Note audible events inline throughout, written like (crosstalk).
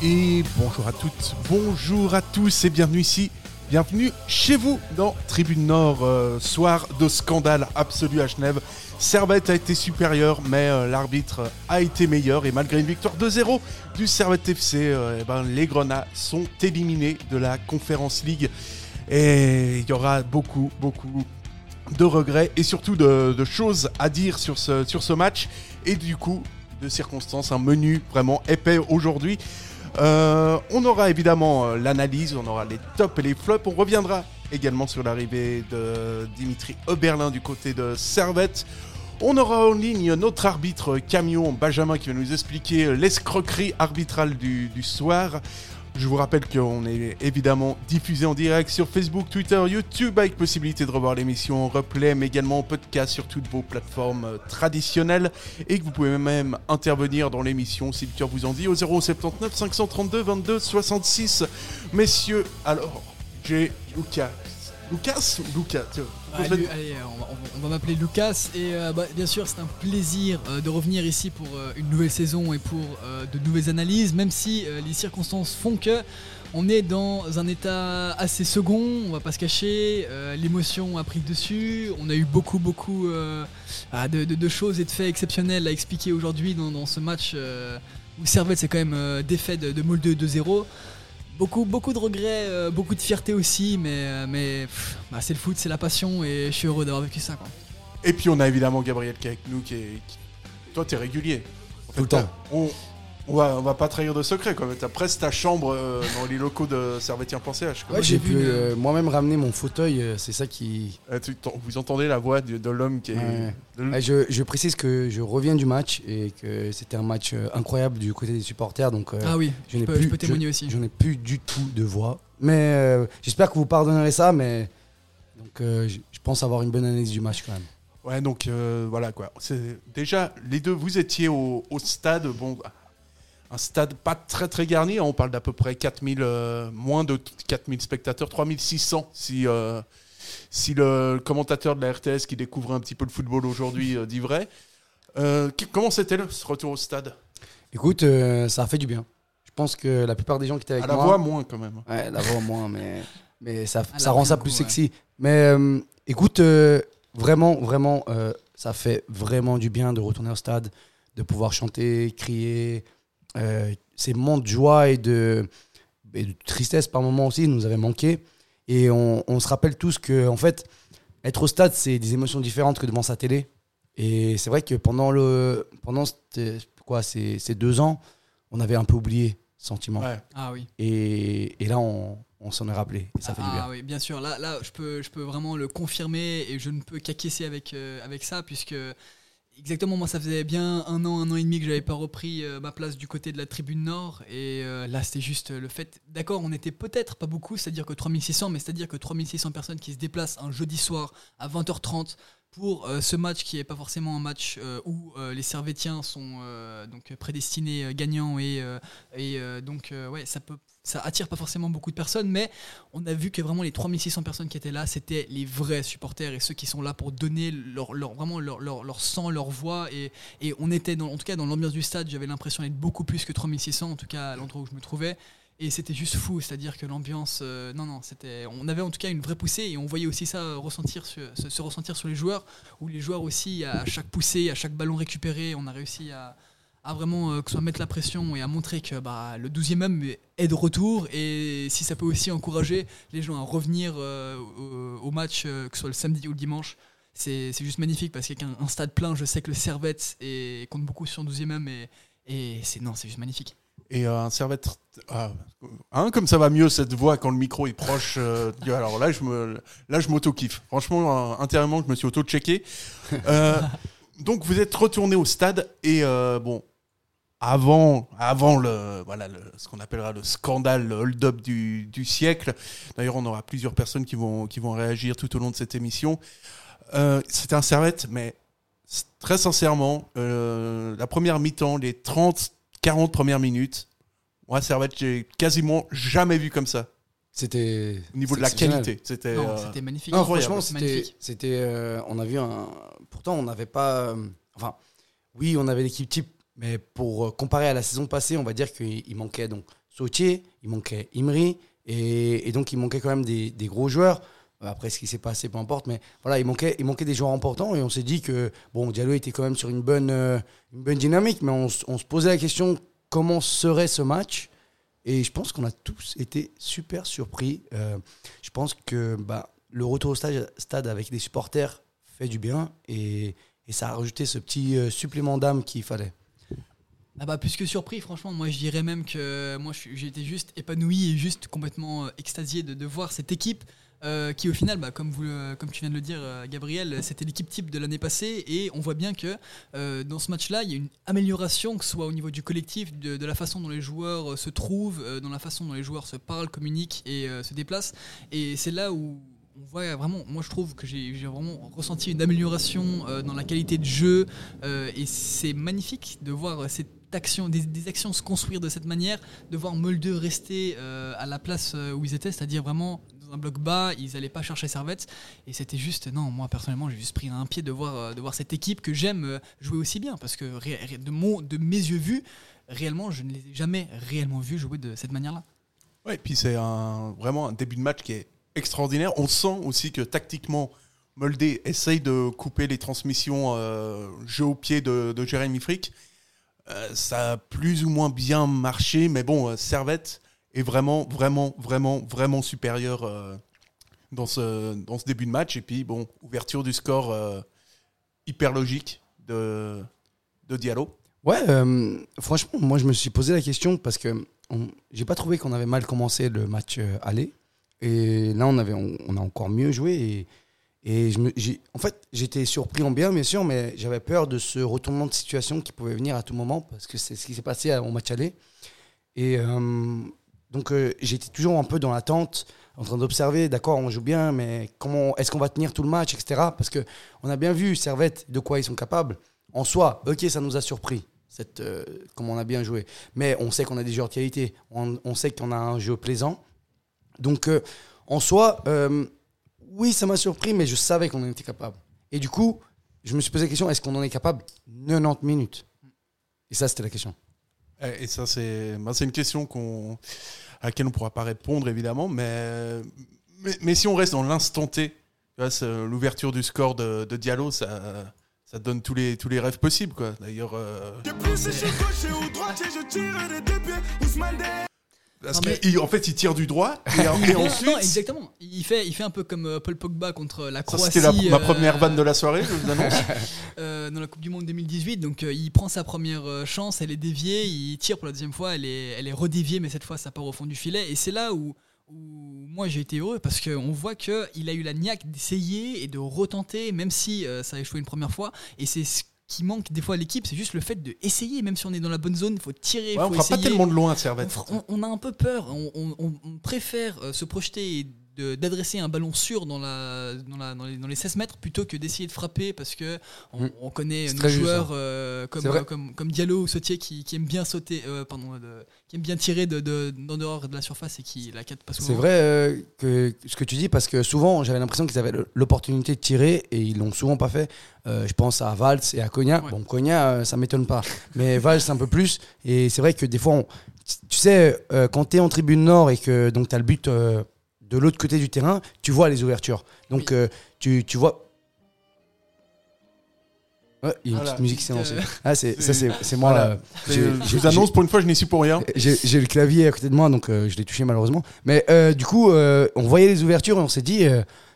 Et bonjour à toutes, bonjour à tous et bienvenue ici, bienvenue chez vous dans Tribune Nord, euh, soir de scandale absolu à Genève. Servette a été supérieur, mais euh, l'arbitre a été meilleur et malgré une victoire 2-0 du Servette FC, euh, eh ben, les Grenats sont éliminés de la Conférence League et il y aura beaucoup, beaucoup de regrets et surtout de, de choses à dire sur ce, sur ce match et du coup de circonstances, un menu vraiment épais aujourd'hui. Euh, on aura évidemment euh, l'analyse, on aura les tops et les flops. On reviendra également sur l'arrivée de Dimitri Oberlin du côté de Servette. On aura en ligne notre arbitre camion Benjamin qui va nous expliquer l'escroquerie arbitrale du, du soir. Je vous rappelle qu'on est évidemment diffusé en direct sur Facebook, Twitter, YouTube avec possibilité de revoir l'émission en replay, mais également en podcast sur toutes vos plateformes euh, traditionnelles et que vous pouvez même intervenir dans l'émission si le cœur vous en dit au 079 532 22 66. Messieurs, alors, j'ai Lucas. Lucas ou Lucas tiens, Ah, Lu- allez, on va, on on m'appeler Lucas et euh, bah, bien sûr c'est un plaisir euh, de revenir ici pour euh, une nouvelle saison et pour de nouvelles analyses, même si les circonstances font que on est dans un état assez second, on va pas se cacher, l'émotion a pris le dessus, on a eu beaucoup beaucoup ah, de, de- de choses et de faits exceptionnels à expliquer aujourd'hui dans, dans ce match où Servette c'est quand même défait de, de Molde 2-0. Beaucoup, beaucoup de regrets, euh, beaucoup de fierté aussi, mais, euh, mais pff, bah, c'est le foot, c'est la passion et je suis heureux d'avoir vécu ça. Quoi. Et puis on a évidemment Gabriel qui est avec nous, qui est. qui- Toi, t'es régulier. En Tout le temps. On, on va, on va pas trahir de secret, quoi. mais T'as presque ta chambre euh, dans les locaux de servetien.ch. quoi. Ouais, j'ai pu une- euh, moi-même ramener mon fauteuil, euh, c'est ça qui. Euh, tu- t'en- vous entendez la voix de, de l'homme qui est. Ouais. de Ouais, je, je précise que je reviens du match et que c'était un match euh, incroyable du côté des supporters, donc euh, ah oui, je je n'ai peux, plus, je peux témoigner aussi. je n'ai plus du tout de voix. Mais euh, j'espère que vous pardonnerez ça, mais donc euh, je, je pense avoir une bonne analyse du match quand même. Ouais, donc euh, voilà quoi. C'est déjà les deux. Vous étiez au, au stade, bon, un stade pas très très garni. on parle d'à peu près 4000, euh, moins de 4000 spectateurs, 3600 si euh, si le commentateur de la RTS qui découvre un petit peu le football aujourd'hui euh, dit vrai. Euh, comment c'était le ce retour au stade? Écoute, euh, ça a fait du bien. Je pense que la plupart des gens qui étaient avec À la moi. voix moins quand même. Ouais, la voix moins, mais, mais ça, ça rend ça plus coup, sexy. Mais euh, écoute, euh, vraiment, vraiment, euh, ça fait vraiment du bien de retourner au stade, de pouvoir chanter, crier. Euh, ces moments de joie et de, et de tristesse par moments aussi nous avaient manqué. Et on, on se rappelle tous que, en fait, être au stade, c'est des émotions différentes que devant sa télé. Et c'est vrai que pendant, le, pendant quoi, ces, ces deux ans, on avait un peu oublié ce sentiment. Ouais. Ah oui. Et, et là, on, on s'en est rappelé. Et ça fait du ah bien. oui, bien sûr. Là, là je, peux, je peux vraiment le confirmer et je ne peux qu'acquiescer avec, euh, avec ça, puisque exactement, moi, ça faisait bien un an, un an et demi que j'avais pas repris euh, ma place du côté de la tribune nord. Et euh, là, c'était juste le fait. D'accord, on était peut-être pas beaucoup, c'est-à-dire que 3600, mais c'est-à-dire que 3600 personnes qui se déplacent un jeudi soir à 20h30 pour euh, ce match qui est pas forcément un match euh, où euh, les Servétiens sont euh, donc prédestinés euh, gagnants et, euh, et euh, donc euh, ouais ça peut ça attire pas forcément beaucoup de personnes mais on a vu que vraiment les 3600 personnes qui étaient là c'était les vrais supporters et ceux qui sont là pour donner leur, vraiment leur, sang leur voix. Et, on était dans, en tout cas dans l'ambiance du stade j'avais l'impression d'être beaucoup plus que 3600 en tout cas à l'endroit où je me trouvais. Et c'était juste fou, c'est-à-dire que l'ambiance, euh, non, non, c'était, on avait en tout cas une vraie poussée et on voyait aussi ça ressentir se ressentir sur les joueurs, où les joueurs aussi, à chaque poussée, à chaque ballon récupéré, on a réussi à, à vraiment euh, que ce soit mettre la pression et à montrer que bah, le 12e homme est de retour et si ça peut aussi encourager les gens à revenir euh, au, au match, euh, que ce soit le samedi ou le dimanche. C'est c'est juste magnifique parce qu'avec un, un stade plein, je sais que le Servette est, compte beaucoup sur le 12e homme et, et c'est non, c'est juste magnifique. Et un servette. Hein, comme ça va mieux cette voix quand le micro est proche. alors là, je me, là, je m'auto-kiffe. Franchement, intérieurement, je me suis auto-checké. (laughs) Donc, vous êtes retourné au stade et bon, avant, avant le, voilà, le- ce qu'on appellera le scandale, le hold-up du, du siècle. D'ailleurs, on aura plusieurs personnes qui vont, qui vont réagir tout au long de cette émission. Euh, C'était un servette, mais très sincèrement, euh, la première mi-temps, les 30, 40 premières minutes, moi, servette, j'ai quasiment jamais vu comme ça. C'était. Au niveau de la qualité, c'était. Euh, c'était magnifique. Non, franchement, c'était. euh, on a vu un. Pourtant, on n'avait pas. Enfin, oui, on avait l'équipe type, mais pour euh, comparer à la saison passée, on va dire qu'il il manquait donc Sautier, il manquait Imri, et, donc il manquait quand même des, des gros joueurs. Euh, Après, ce qui s'est passé, peu importe, mais voilà, il manquait, il manquait des joueurs importants, et on s'est dit que bon, Diallo était quand même sur une bonne, euh, une bonne dynamique, mais on, se posait la question comment serait ce match? Et je pense qu'on a tous été super surpris. Je pense que bah, le retour au stade, avec les supporters fait du bien et, ça a rajouté ce petit supplément d'âme qu'il fallait. Ah bah plus que surpris, franchement, moi je dirais même que moi suis- j'ai été juste épanoui et juste complètement euh, extasié de, de voir cette équipe euh, qui au final, bah, comme, vous, comme tu viens de le dire euh, Gabriel, c'était l'équipe type de l'année passée et on voit bien que euh, dans ce match-là, il y a une amélioration, que ce soit au niveau du collectif, de, de la façon dont les joueurs euh, se trouvent, euh, dans la façon dont les joueurs se parlent, communiquent et euh, se déplacent. Et c'est là où on voit vraiment, moi je trouve que j'ai vraiment ressenti une amélioration euh, dans la qualité de jeu euh, et c'est magnifique de voir cette des, actions se construire de cette manière, de voir Molde rester euh, à la place euh, où ils étaient, c'est-à-dire vraiment dans un bloc bas, ils n'allaient pas chercher Servette et c'était juste, non, moi personnellement j'ai juste pris un pied de voir, euh, cette équipe que j'aime jouer aussi bien parce que de, mes yeux vus, réellement je ne les ai jamais réellement vus jouer de cette manière-là. Et puis c'est vraiment un début de match qui est extraordinaire. On sent aussi que tactiquement, Moldé essaye de couper les transmissions jeu au pied de, de Jérémy Frick. Euh, ça a plus ou moins bien marché, mais bon, euh, Servette est vraiment, vraiment, vraiment, vraiment supérieur euh, dans, ce, dans ce début de match. Et puis, bon, ouverture du score hyper logique de, de Diallo. Ouais, franchement, moi je me suis posé la question parce que j'ai pas trouvé qu'on avait mal commencé le match aller. Et là, on, avait, on, a encore mieux joué. Et je me, en fait, j'étais surpris en bien, bien sûr, mais j'avais peur de ce retournement de situation qui pouvait venir à tout moment parce que c'est ce qui s'est passé au match aller. Et euh, donc, euh, j'étais toujours un peu dans l'attente, en train d'observer, d'accord, on joue bien, mais comment est-ce qu'on va tenir tout le match, etc. Parce que on a bien vu Servette de quoi ils sont capables. En soi, ok, ça nous a surpris, cette, euh, comme on a bien joué. Mais on sait qu'on a des joueurs de qualité, on, on sait qu'on a un jeu plaisant. Donc, en soi, oui, ça m'a surpris, mais je savais qu'on en était capable. Et du coup, je me suis posé la question est-ce qu'on en est capable? 90 minutes Et ça, c'était la question. Et et ça, c'est c'est une question qu'on à laquelle on ne pourra pas répondre, évidemment. Mais, mais, mais si on reste dans l'instant T, l'ouverture du score de, de Diallo, ça, ça donne tous les, tous les rêves possibles. quoi. D'ailleurs, euh, parce qu'en fait, il tire du droit et, (laughs) ensuite. non, exactement. Il fait, il fait un peu comme euh, Paul Pogba contre la Ça, Croatie. c'était la- ma euh, première vanne de la soirée, je vous annonce. (laughs) euh, dans la Coupe du Monde 2018. Donc euh, il prend sa première euh, chance, elle est déviée, il tire pour la deuxième fois, elle est, elle est redéviée, mais cette fois ça part au fond du filet. Et c'est là où, où moi j'ai été heureux parce qu'on voit qu'il a eu la niaque d'essayer et de retenter, même si euh, ça a échoué une première fois. Et c'est ce qui manque des fois à l'équipe, c'est juste le fait d'essayer, même si on est dans la bonne zone, il faut tirer, Ouais, on fera pas essayer. tellement de loin, Servette. on- on a un peu peur, on, on- préfère euh, se projeter et de- d'adresser un ballon sûr dans, la, dans, la- dans les, dans les 16 mètres plutôt que d'essayer de frapper parce que on, Mm. on connaît nos juste, joueurs euh, comme, euh, comme, comme Diallo ou Sautier qui, qui aiment bien sauter, euh, pardon, de- qui aiment bien tirer de, de, d'en dehors de la surface et qui la captent pas souvent. C'est vrai euh, que ce que tu dis, parce que souvent, j'avais l'impression qu'ils avaient l'opportunité de tirer et ils l'ont souvent pas fait. Je pense à Valls et à Cogna. Ouais. Bon, Cogna, ça m'étonne pas. Mais Valls, un peu plus. Et c'est vrai que des fois, on- tu sais, quand tu es en tribune nord et que tu as le but de l'autre côté du terrain, tu vois les ouvertures. Donc, Oui. euh, tu, tu vois. Ouais, il y a une Voilà. petite musique qui s'est lancée. Euh, Ah, c'est, ça, c'est, c'est moi. Voilà. là. Euh, je vous annonce, pour une fois, je n'y suis pour rien. (laughs) j'ai le clavier à côté de moi, donc euh, je l'ai touché malheureusement. Mais euh, du coup, on voyait les ouvertures et on s'est dit,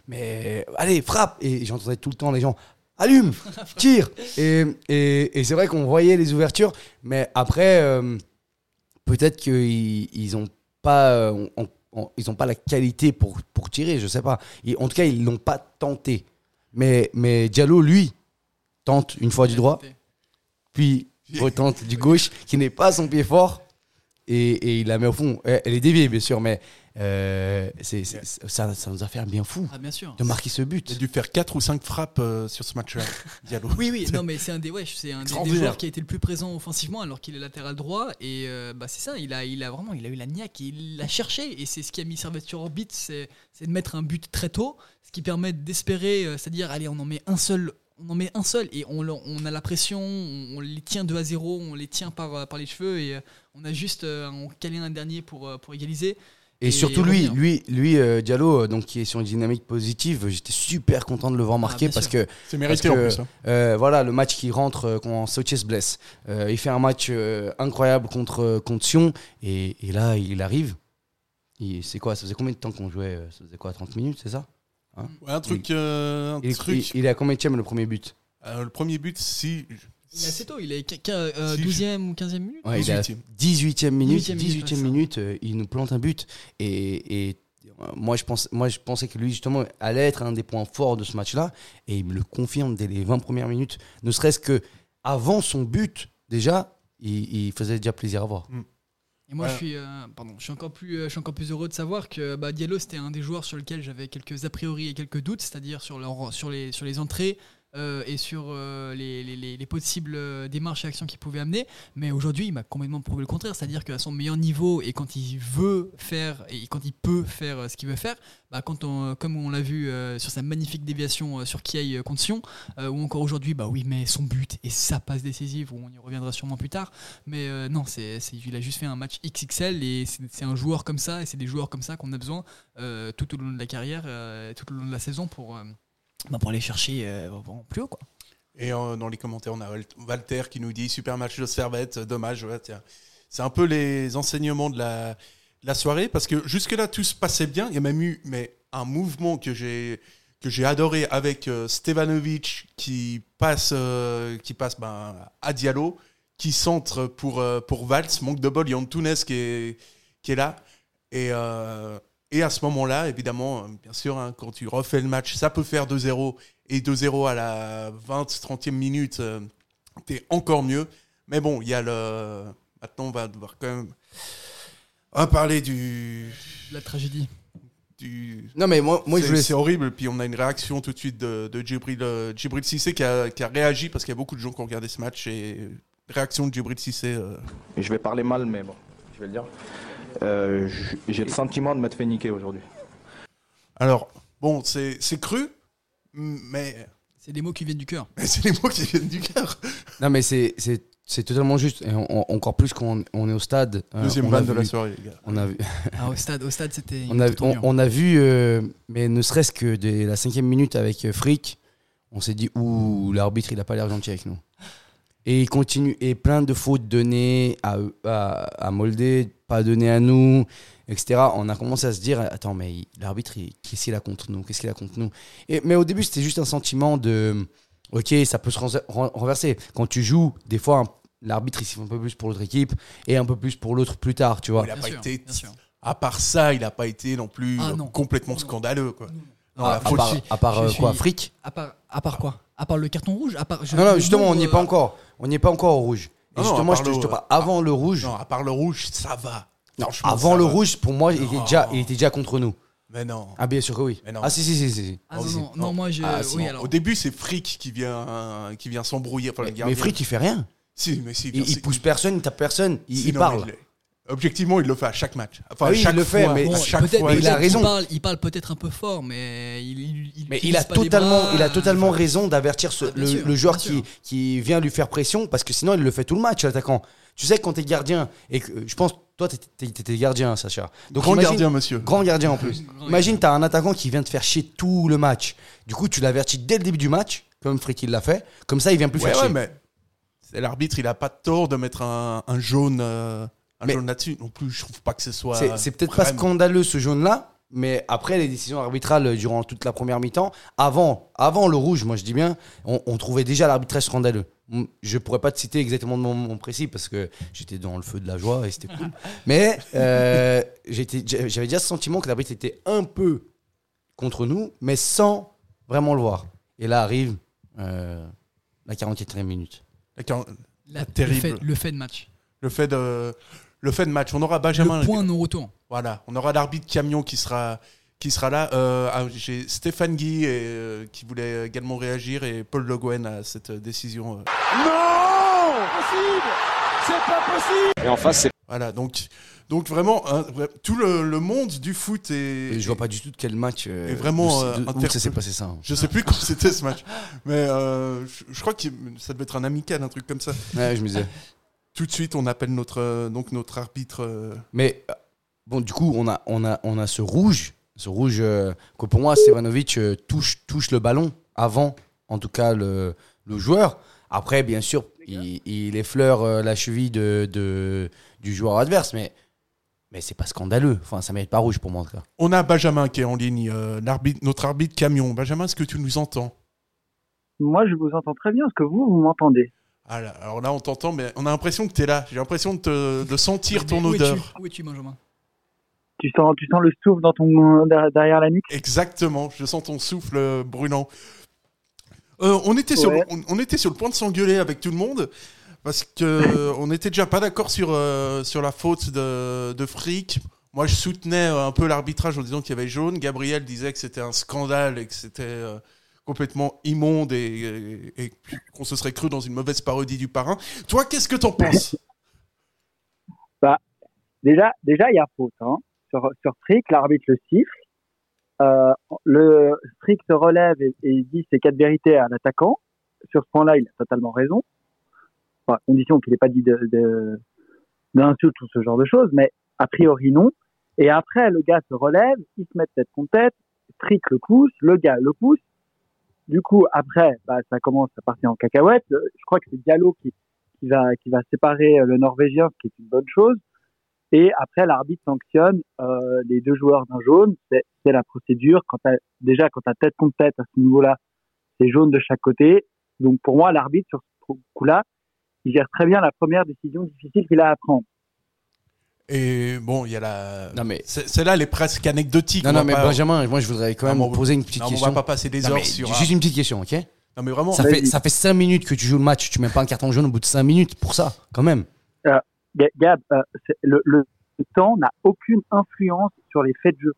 mais allez, frappe Et j'entendais tout le temps les gens, allume, tire Et, et, et c'est vrai qu'on voyait les ouvertures, mais après, peut-être qu'ils ils ont pas, on- on- ils ont pas la qualité pour, pour tirer, je sais pas. Et en tout cas, ils l'ont pas tenté. Mais, mais Diallo, lui, tente une fois du droit, puis (laughs) retente du gauche qui n'est pas son pied fort et, et il la met au fond. Elle elle est déviée, bien sûr, mais euh, c'est, c'est- ça, ça nous a fait un bien fou Ah, bien sûr. de marquer ce but. Il a dû faire 4 ou 5 frappes euh, sur ce match-là, (laughs) Diallo. Oui, oui, non, (laughs) mais c'est un des, ouais, c'est un des- des, joueurs qui a été le plus présent offensivement alors qu'il est latéral droit. Et euh, bah, c'est ça, il a, il a vraiment il a eu la niaque, et il l'a cherché. Et c'est ce qui a mis Servette sur orbite, c'est c'est de mettre un but très tôt, ce qui permet d'espérer, euh, c'est-à-dire, allez, on en met un seul. On en met un seul et on, a la pression, on, on les tient 2 à 0, on les tient par, par les cheveux et on a juste on calé un dernier pour, pour égaliser. Et, Et surtout lui, lui, lui euh, Diallo, euh, donc qui est sur une dynamique positive. J'étais super content de le voir marquer Ah, bien parce sûr. que C'est mérité Parce en plus. hein. Euh, voilà, le match qui rentre euh, quand Sochi se blesse. Euh, il fait un match euh, incroyable contre, contre Sion et, et là, il arrive. C'est quoi Ça faisait combien de temps qu'on jouait Ça faisait quoi 30 minutes, c'est ça Ouais, un truc. euh, un il, truc. il- il est à combien de le premier but? Euh, le premier but, si. Il est assez tôt, il est qu- qu- euh, Si, 12e ou 15e minute. Ouais, il est à 18e. 18e minute. 18e 18e minute, euh, il nous plante un but. Et, et, euh, moi, je pense, moi, je pensais que lui, justement, allait être un des points forts de ce match-là. Et il me le confirme dès les 20 premières minutes. Ne serait-ce que avant son but, déjà, il, il faisait déjà plaisir à voir. Et moi, je suis, euh, pardon, je suis encore plus, euh, je suis encore plus heureux de savoir que bah, Diallo, c'était un des joueurs sur lequel j'avais quelques a priori et quelques doutes, c'est-à-dire sur, leur, sur, les, sur les entrées euh, et sur euh, les, les- les- les possibles euh, démarches et actions qu'il pouvait amener. Mais aujourd'hui, il m'a complètement prouvé le contraire, c'est-à-dire qu'à son meilleur niveau et quand il veut faire et quand il peut faire ce qu'il veut faire, bah, quand on, comme on l'a vu sur sa magnifique déviation sur Kiei contre Sion, ou encore aujourd'hui, bah oui, mais son but et sa passe décisive, on y reviendra sûrement plus tard. Mais non, c'est, il a juste fait un match XXL et c'est, un joueur comme ça et c'est des joueurs comme ça qu'on a besoin tout au long de la carrière, tout au long de la saison pour, bah, pour aller chercher euh, plus haut. Quoi. Et euh, dans les commentaires, on a Wal- Walter qui nous dit super match de Servette, euh, dommage. C'est un peu les enseignements de la, soirée parce que jusque-là tout se passait bien. Il y a même eu mais, un mouvement que j'ai que j'ai adoré avec euh, Stevanovic qui passe qui passe ben, à Diallo, qui centre pour euh, pour Valls, manque de bol, il y a Antunes qui est qui est là et et à ce moment-là, évidemment, euh, bien sûr, hein, quand tu refais le match, ça peut faire 2-0 et 2-0 à la 20, 30e minute, euh, t'es encore mieux. Mais bon, il y a le. Maintenant, on va devoir quand même. On va parler du. La tragédie. du... Non, mais moi, moi je c'est, voulais. c'est horrible. Puis on a une réaction tout de suite de, de Djibril, euh, Djibril Cissé qui a, qui a réagi parce qu'il y a beaucoup de gens qui ont regardé ce match. Et réaction de Djibril Cissé. euh, Et je vais parler mal, mais bon, je vais le dire. Euh, J'ai le sentiment de m'être fait niquer aujourd'hui. Alors, bon, c'est, c'est cru, mais, C'est des mots qui viennent du cœur. (laughs) c'est les mots qui viennent du cœur. Non, mais c'est- c'est c'est totalement juste. Et on- on- encore plus quand on, on est au stade. euh, Deuxième vanne de la vu- soirée, les gars. On a vu, (laughs) Ah, au stade, au stade c'était. on a, une on, tournure. on a vu euh, mais ne serait-ce que dès la cinquième minute avec euh, Frick, on s'est dit, ouh, l'arbitre, il a pas l'air gentil avec nous. Et il continue, et plein de fautes données à, à, à Moldé, pas données à nous, etc. On a commencé à se dire, attends, mais l'arbitre, qu'est-ce qu'il a contre nous? Qu'est-ce qu'il a contre nous? Et, Mais au début, c'était juste un sentiment de, ok, ça peut se renver- ren- renverser. Quand tu joues, des fois, l'arbitre, il siffle un peu plus pour l'autre équipe et un peu plus pour l'autre plus tard, tu vois. Il a Bien pas sûr, été. À part ça, il n'a pas été non plus Ah, non. complètement Non. scandaleux. Quoi. Non, à, la à part, à part, je euh, suis- quoi, Frick? À part, à part quoi? À part le carton rouge à part, je- Non, non, justement, on n'y est pas encore. On n'y est pas encore au rouge. Et Non, justement, je te, je te parle avant le rouge. Non, à part le rouge, ça va. Non, avant ça le va. rouge, pour moi, il était, déjà, il était déjà contre nous. Mais non. Ah, bien sûr que oui. Mais non. Ah, si, si, si. si. Ah non, non, non, moi je. Ah, oui, alors. Au début, c'est Frick qui vient, qui vient s'embrouiller. Enfin, Mais, mais Frick, il fait rien. Si, mais si. Il, il pousse personne, il tape personne, il, Si, il non, parle. mais Objectivement, il le fait à chaque match. Enfin, Ah oui, à chaque il le fait, fois, mais- à Bon, chaque peut-être- fois. mais il a raison. parle, il parle peut-être un peu fort, mais il. il, il Mais utilise il a totalement, bras, il a totalement enfin, raison d'avertir Ah, le, sûr, le joueur qui, qui vient lui faire pression parce que sinon il le fait tout le match l'attaquant. Tu sais quand t'es gardien et que je pense toi t'étais gardien Sacha. Donc Grand imagine- gardien, monsieur. Grand gardien en plus. (laughs) Grand Imagine, gardien. tu as un attaquant qui vient te faire chier tout le match. Du coup, tu l'avertis dès le début du match, comme Frick il l'a fait. Comme ça, il vient plus Ouais, faire ouais, chier. mais c'est l'arbitre, il a pas tort de mettre un, un jaune, euh, un Mais- jaune là-dessus. Non plus, je trouve pas que ce soit. C'est c'est peut-être pas scandaleux ce jaune-là, mais après les décisions arbitrales durant toute la première mi-temps, avant, avant le rouge, moi je dis bien, on, on trouvait déjà l'arbitrage scandaleux. Je pourrais pas te citer exactement de mon, mon précis parce que j'étais dans le feu de la joie et c'était cool. (laughs) mais euh, j'étais- j'avais déjà ce sentiment que l'arbitre était un peu contre nous, mais sans vraiment le voir. Et là arrive euh, la 48e minute. La- Terrible. Le fait, le fait de match. Le fait de, le fait de match. On aura Benjamin. le point non-retour. Voilà, on aura l'arbitre camion qui sera, qui sera là. Euh, ah, J'ai Stéphane Guy et, euh, qui voulait également réagir et Paul Le Guen à cette décision. euh. Et en face, c'est Voilà, donc, donc vraiment, hein, tout le, le monde du foot est. Et je vois pas du tout de quel match. euh, Et vraiment, de- de- où ça s'est passé ça. hein. Je sais plus quand c'était ce match, mais euh, je, je crois que ça devait être un amical, un truc comme ça. Ouais, je me disais. Tout de suite, on appelle notre, euh, donc notre arbitre. euh, Mais euh, bon, du coup, on a, on a, on a ce rouge, ce rouge euh, que pour moi, Stevanovic euh, touche, touche le ballon avant, en tout cas, le, le joueur. Après, bien sûr, il, il effleure euh, la cheville de, de- du joueur adverse, mais, mais c'est pas scandaleux. Enfin, ça mérite pas rouge pour moi, en tout cas. On a Benjamin qui est en ligne, euh, l'arbitre- notre arbitre camion. Benjamin, est-ce que tu nous entends? Moi, je vous entends très bien. Est-ce que vous, vous m'entendez? Alors là, on t'entend, mais on a l'impression que tu es là. J'ai l'impression de, te- de sentir ton où es-tu odeur. Où es-tu, Benjamin? Tu sens, tu sens le souffle dans ton, derrière la nuque? Exactement, je sens ton souffle euh, brûlant. Euh, on, était sur, on, on était sur le point de s'engueuler avec tout le monde parce que (laughs) on n'était déjà pas d'accord sur, euh, sur la faute de, de Frick. Moi, je soutenais un peu l'arbitrage en disant qu'il y avait jaune. Gabriel disait que c'était un scandale et que c'était euh, complètement immonde et, qu'on se serait cru dans une mauvaise parodie du parrain. Toi, qu'est-ce que t'en penses? Bah, déjà, il y a faute. Hein. Sur, sur l'arbitre le siffle. Euh, le Strick se relève et, dit ses quatre vérités à l'attaquant. Sur ce point-là, il a totalement raison. À condition qu'il n'ait pas dit d'insultes ou ce genre de choses, mais a priori non. Et après, le gars se relève, il se met tête contre tête, Strick le pousse, le gars le pousse. Du coup, après, bah, ça commence à partir en cacahuète. Euh, Je crois que c'est Diallo qui, va séparer euh, le Norvégien, ce qui est une bonne chose. Et après, l'arbitre sanctionne euh, les deux joueurs d'un jaune. C'est la procédure. Déjà, quand tu tête contre tête à ce niveau-là, c'est jaune de chaque côté. Donc pour moi, l'arbitre, sur ce coup-là, il gère très bien la première décision difficile qu'il a à prendre. Et bon, il y a la. Non, mais. C'est- Celle-là, elle est presque anecdotique. Non, On non, mais pas- Benjamin, moi, je voudrais quand Non, même mais on- poser une petite non, question. On va pas passer des Non, heures sur. Juste une petite question, ok? Non, mais vraiment. ça fait, ça fait 5 minutes que tu joues le match, tu mets pas un carton jaune au bout de 5 minutes pour ça, quand même. Euh, Ga- Gab, euh, le, le temps n'a aucune influence sur les faits de jeu.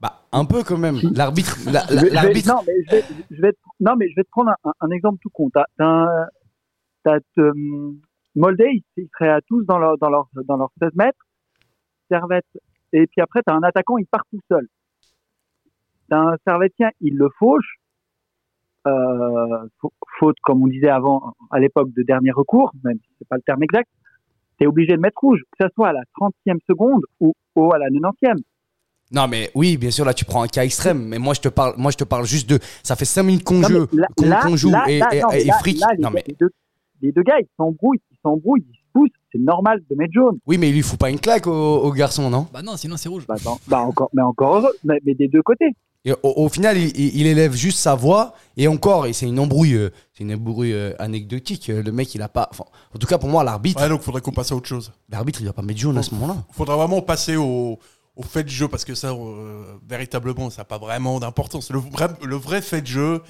Bah, un peu quand même. L'arbitre. la- non, mais je vais, je vais te, non, mais je vais te prendre un, un exemple tout con. T'as, t'as, euh, Molde, ils, ils seraient à tous dans leur, dans leur, dans leur 16 mètres. Servette. Et puis après, t'as un attaquant, il part tout seul. T'as un servetien, il le fauche. Euh, fa- faute, comme on disait avant, à l'époque de dernier recours, même si c'est pas le terme exact. T'es obligé de mettre rouge, que ce soit à la 30e seconde ou, ou à la 90e. Non, mais oui, bien sûr, là, tu prends un cas extrême, mais moi, je te parle, moi, je te parle juste de. Ça fait 5 minutes qu'on joue, qu'on et, et, fric. les, non, mais. les deux, les deux gars, ils s'embrouillent, ils s'embrouillent, C'est normal de mettre jaune. Oui, mais il lui faut pas une claque au, au garçon, non? Bah non, sinon c'est rouge. Bah, attends, bah encore, mais encore heureux, mais, mais des deux côtés. Et au, au final, il, élève juste sa voix et encore, et c'est une embrouille, euh, c'est une embrouille euh, anecdotique. Euh, Le mec, il a pas. en tout cas, pour moi, l'arbitre, Ouais, donc faudrait qu'on passe à autre chose. l'arbitre, il va pas mettre jaune à ce moment-là. faudra vraiment passer au, au fait de jeu parce que ça, euh, véritablement, ça n'a pas vraiment d'importance. Le vrai, le vrai fait de jeu,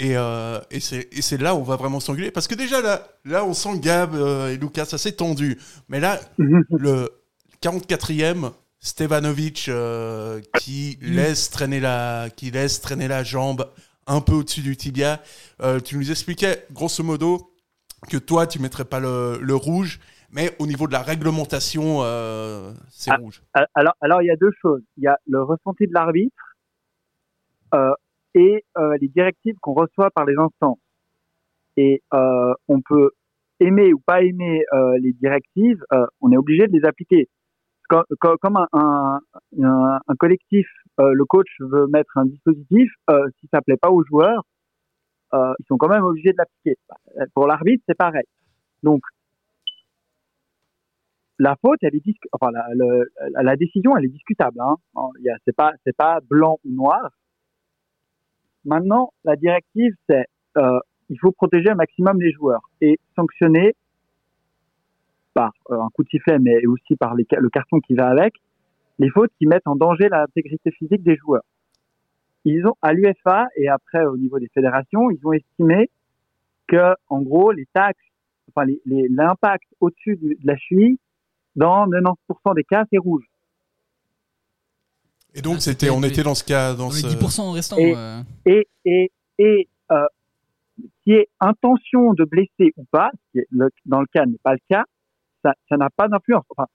et, euh, et c'est là où on va vraiment s'engueuler. Parce que déjà, là, là on sent Gab euh, et Lucas, ça s'est tendu. Mais là, le 44e, Stevanovic euh, qui, laisse traîner la, qui laisse traîner la jambe un peu au-dessus du tibia. Euh, tu nous expliquais, grosso modo, que toi, tu mettrais pas le, le rouge, mais au niveau de la réglementation, euh, c'est Ah. rouge. Alors, alors, il y a deux choses. Il y a le ressenti de l'arbitre euh, et euh, les directives qu'on reçoit par les instances. Et euh, on peut aimer ou pas aimer euh, les directives, euh, on est obligé de les appliquer. Comme, comme- un, un, un- un collectif, euh, le coach veut mettre un dispositif, euh, si ça plaît pas aux joueurs, ils sont quand même obligés de l'appliquer. Pour l'arbitre, c'est pareil. Donc, la faute, elle est enfin la, le- la, décision, elle est discutable. Hein. C'est pas c'est pas blanc ou noir. Maintenant, la directive, c'est euh, il faut protéger un maximum les joueurs et sanctionner par euh, un coup de sifflet, mais aussi par le carton qui va avec, les fautes qui mettent en danger l'intégrité physique des joueurs. Ils ont à l'UFA et après au niveau des fédérations, ils ont estimé que en gros les taxes enfin les- les- l'impact au-dessus de la cheville, dans 90% des cas, c'est rouge. Et donc, Ah, c'était, on était dans ce cas. Dans Dans les ce... 10% restants. Et- euh, Et et et euh, qui est intention de blesser ou pas, ce qui est le- dans le cas n'est pas le cas, ça ça n'a pas d'influence. Enfin,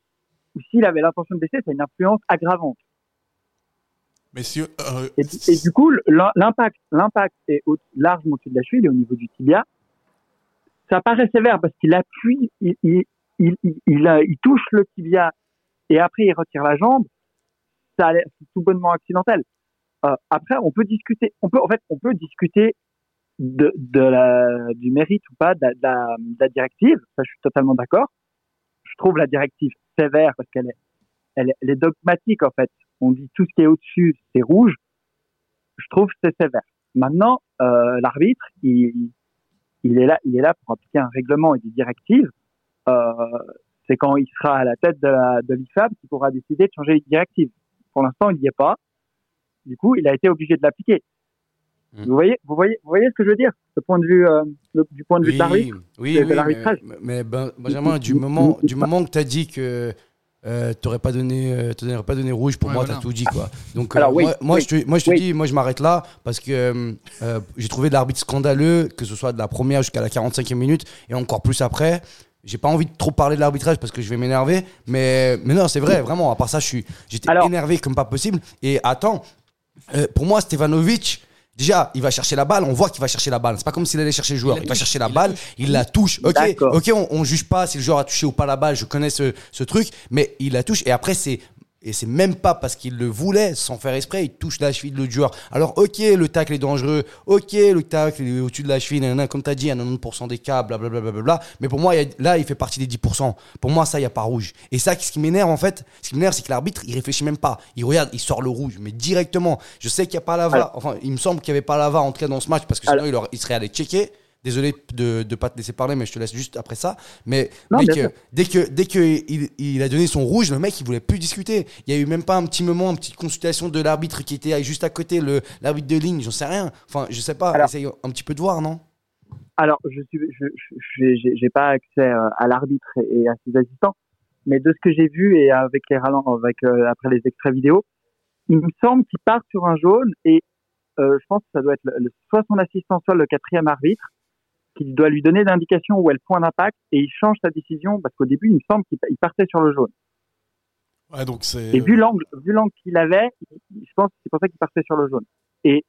s'il avait l'intention de blesser, c'est une influence aggravante. Mais si, euh, Et, et du coup, l'im- l'impact, l'impact est au, largement au-dessus de la cheville, au niveau du tibia. Ça paraît sévère parce qu'il appuie, il, il, il, il, il, il touche le tibia et après il retire la jambe. Ça a tout bonnement accidentel. Euh, après, on peut discuter, on peut, en fait, on peut discuter de, la, du mérite ou pas de la, de la, directive. Ça, je suis totalement d'accord. Je trouve la directive sévère parce qu'elle est, elle, est- dogmatique en fait. On dit tout ce qui est au-dessus, c'est rouge. Je trouve que c'est sévère. Maintenant, euh, l'arbitre, il, il est là, il est là pour appliquer un règlement et des directives. Euh, c'est quand il sera à la tête de, la, de l'IFAB qu'il pourra décider de changer les directives. Pour l'instant, il n'y est pas. Du coup, il a été obligé de l'appliquer. Vous voyez, vous voyez, vous voyez ce que je veux dire, le point de vue, euh, le- du point de vue de l'arbitre, oui, oui, mais, l'arbitrage. mais ben- Benjamin, du moment, du moment que tu as dit que euh, tu n'aurais pas, donné, euh, t'aurais pas donné rouge, pour Ouais, moi, voilà. tu as tout dit. Quoi. Donc, euh, Alors, oui, moi, moi, oui, je te, moi, je te oui. dis, moi, je m'arrête là parce que euh, euh, j'ai trouvé l'arbitre scandaleux, que ce soit de la première jusqu'à la 45e minute et encore plus après. J'ai pas envie de trop parler de l'arbitrage parce que je vais m'énerver, mais, mais non, c'est vrai, vraiment. À part ça, j'étais énervé comme pas possible. Et attends, euh, pour moi, Stevanovic, déjà, il va chercher la balle. On voit qu'il va chercher la balle. C'est pas comme s'il allait chercher le joueur. Il va chercher la balle, il la touche. Ok, on, on juge pas si le joueur a touché ou pas la balle. Je connais ce, ce truc, mais il la touche. Et après, c'est et c'est même pas parce qu'il le voulait, sans faire exprès, il touche la cheville de l'autre joueur. Alors, ok, le tacle est dangereux, ok, le tacle est au-dessus de la cheville, nanana, comme tu as dit, à 90% des cas, blablabla. Bla, bla, bla, bla. Mais pour moi, il y a- là, il fait partie des 10%. Pour moi, ça, il n'y a pas rouge. Et ça, ce qui m'énerve, en fait, ce qui m'énerve, c'est que l'arbitre, il réfléchit même pas. Il regarde, il sort le rouge, mais directement. Je sais qu'il n'y a pas la VAR. Enfin, il me semble qu'il n'y avait pas la VAR entrée dans ce match parce que sinon, il, aurait- il serait allé checker. Désolé de ne pas te laisser parler, mais je te laisse juste après ça. Mais Non, mec, euh, dès que dès que il, il a donné son rouge, le mec il voulait plus discuter. Il y a eu même pas un petit moment, une petite consultation de l'arbitre qui était juste à côté, le l'arbitre de ligne, j'en sais rien. Enfin, je sais pas. Alors- Essaye un petit peu de voir, non? Alors, je suis, je, j'ai- pas accès euh, à l'arbitre et à ses assistants, mais de ce que j'ai vu et avec les avec euh, après les extraits vidéo, il me semble qu'il part sur un jaune et euh, je pense que ça doit être le, le- soit son assistant, soit le quatrième arbitre qui doit lui donner l'indication où est le point d'impact et il change sa décision parce qu'au début il me semble qu'il il partait sur le jaune. ouais, donc. Et vu l'angle, vu l'angle qu'il avait, je pense que c'est pour ça qu'il partait sur le jaune. Et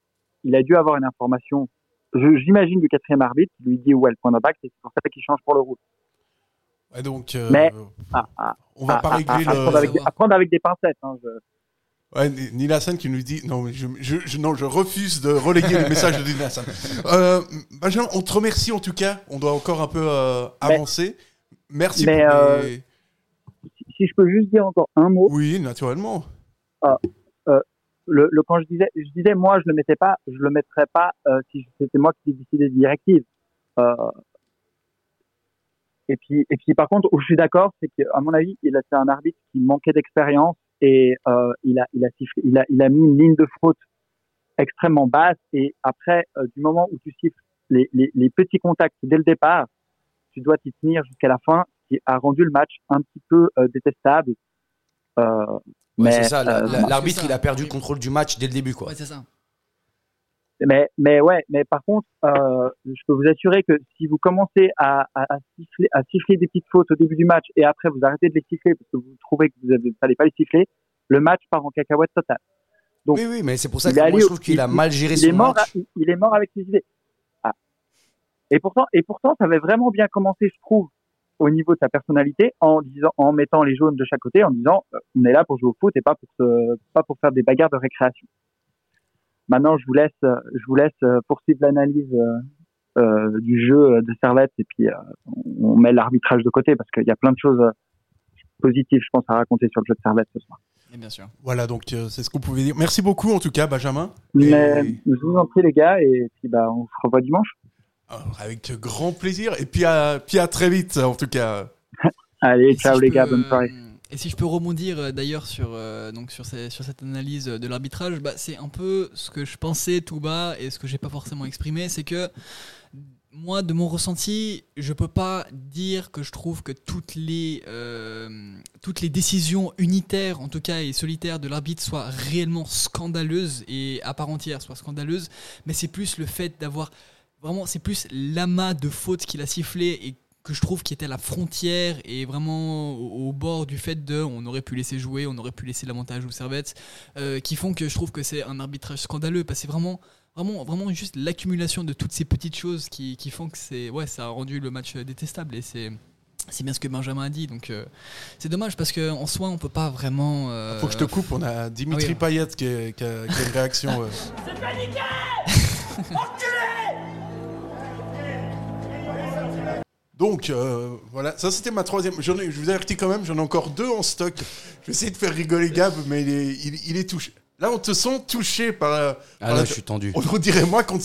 il a dû avoir une information, j'imagine, du quatrième arbitre qui lui dit où est le point d'impact et c'est pour ça qu'il change pour le rouge. Ouais, donc, euh, Mais- Ah, ah, on va ah, pas ah, régler ah, avec, Savoir. apprendre avec des pincettes. Hein, je- Ouais, Ni- Nina Hassan qui nous dit non, mais je, je, je- non, je refuse de relayer les messages de Nina Hassan. (laughs) Euh, Benjamin, on te remercie en tout cas. On doit encore un peu euh, avancer. Merci mais, pour euh, les- si, je peux juste dire encore un mot, Oui, naturellement. le, le- quand je disais, je disais moi je le mettais pas, je le mettrais pas euh, si c'était moi qui décidais des directives. Euh, et puis et puis par contre où je suis d'accord, c'est qu'à mon avis, il a c'est un arbitre qui manquait d'expérience et euh, il a il a sifflé, il a il a mis une ligne de faute extrêmement basse et après euh, du moment où tu siffles les, les, les petits contacts dès le départ, tu dois t'y tenir jusqu'à la fin, qui a rendu le match un petit peu euh, détestable. Euh, Ouais, mais, c'est ça. la- euh, la- L'arbitre, il a perdu le contrôle du match dès le début, quoi. Ouais, c'est ça. Mais, mais ouais, mais par contre, euh, je peux vous assurer que si vous commencez à, à, à siffler, à siffler des petites fautes au début du match et après vous arrêtez de les siffler parce que vous trouvez que vous ne fallait pas les siffler, le match part en cacahuète totale. Donc, oui, oui, mais c'est pour ça que moi, je trouve qu'il a mal géré il son est mort, match. il est mort avec ses idées. Ah. Et pourtant, et pourtant, ça avait vraiment bien commencé, je trouve, au niveau de sa personnalité, en disant, en mettant les jaunes de chaque côté, en disant, euh, on est là pour jouer au foot et pas pour se, pas pour faire des bagarres de récréation. Maintenant, je vous laisse, je vous laisse euh, poursuivre l'analyse euh, euh, du jeu de Servette et puis euh, on met l'arbitrage de côté parce qu'il y a plein de choses positives, je pense, à raconter sur le jeu de Servette ce soir. Et bien sûr. Voilà, donc euh, c'est ce qu'on pouvait dire. Merci beaucoup en tout cas, Benjamin. Mais Et- je vous en prie les gars et puis bah on se revoit dimanche. Alors, avec grand plaisir. Et puis à, puis à très vite en tout cas. (laughs) Allez, Et ciao les peux, gars, bonne soirée. Et si je peux rebondir euh, d'ailleurs sur, euh, sur, cette analyse de l'arbitrage, bah, c'est un peu ce que je pensais tout bas et ce que j'ai pas forcément exprimé, c'est que moi, de mon ressenti, je peux pas dire que je trouve que toutes les, euh, toutes les décisions unitaires, en tout cas, et solitaires de l'arbitre soient réellement scandaleuses et à part entière soient scandaleuses, mais c'est plus le fait d'avoir vraiment, c'est plus l'amas de fautes qu'il a sifflé et que je trouve qui était à la frontière et vraiment au, au bord du fait de on aurait pu laisser jouer, on aurait pu laisser l'avantage aux servettes, euh, qui font que je trouve que c'est un arbitrage scandaleux parce que c'est vraiment vraiment vraiment juste l'accumulation de toutes ces petites choses qui, qui font que c'est ouais ça a rendu le match détestable et c'est c'est bien ce que Benjamin a dit donc euh, c'est dommage parce que en soi on peut pas vraiment euh, Faut que je te coupe, on a Dimitri Ah oui. Payet qui, est- qui a, qui a une réaction. euh. (laughs) C'est paniqué Enculé Donc euh, voilà, ça c'était ma troisième. J'en ai- je vous avertis quand même, j'en ai encore deux en stock. Je vais essayer de faire rigoler Gab, mais il est, il, il est touché. Là, on te sent touché par. euh, Ah par là, la- je suis tendu. On dirait moi contre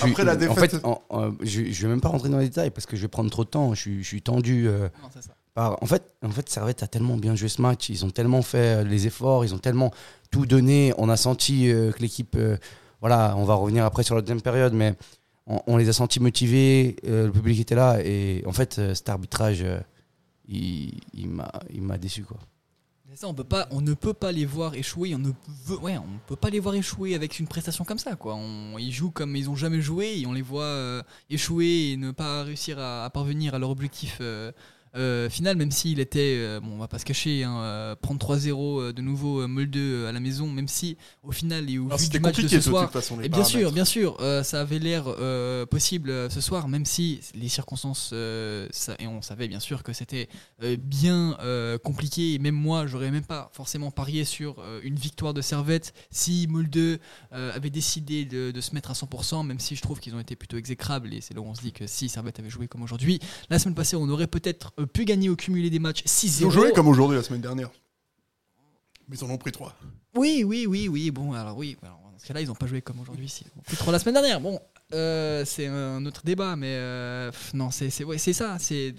suis- Après la En défaite. fait, en- en- je, je vais même pas rentrer dans les détails parce que je vais prendre trop de temps. Je suis, je suis tendu. euh, Non, c'est ça. par- en fait, en fait, Servette a tellement bien joué ce match. Ils ont tellement fait les efforts. Ils ont tellement tout donné. On a senti euh, que l'équipe. euh, voilà, on va revenir après sur la deuxième période, mais on, les a sentis motivés. euh, le public était là et en fait, euh, cet arbitrage, euh, il, il m'a, déçu quoi. Ça, on peut pas, on ne peut pas les voir échouer. On ne veut, ouais, on peut pas les voir échouer avec une prestation comme ça, quoi. On- ils jouent comme ils ont jamais joué et on les voit échouer et ne pas réussir à parvenir à leur objectif euh, euh, final, même s'il était, euh, bon, on va pas se cacher, hein, euh, prendre 3-0 euh, de nouveau Molde à la maison, même si au final et au Alors, vu du match de ce de toute soir, façon, et bien sûr, bien sûr, ça avait l'air possible ce soir, même si les circonstances, ça- et on savait bien sûr que c'était bien compliqué, et même moi, j'aurais même pas forcément parié sur une victoire de Servette si Molde avait décidé de, de se mettre à 100%, même si je trouve qu'ils ont été plutôt exécrables, et c'est là où on se dit que si Servette avait joué comme aujourd'hui, la semaine passée, on aurait peut-être pu gagner au cumulé des matchs 6-0. Ils ont joué comme aujourd'hui la semaine dernière. Mais ils en ont pris trois. Oui, oui, oui, oui. Bon, alors oui. Alors, dans ce cas-là, ils n'ont pas joué comme aujourd'hui. Si. Ils ont pris trois la semaine dernière. Bon, euh, c'est un autre débat, mais euh, non, c'est c'est ouais, c'est ça. C'est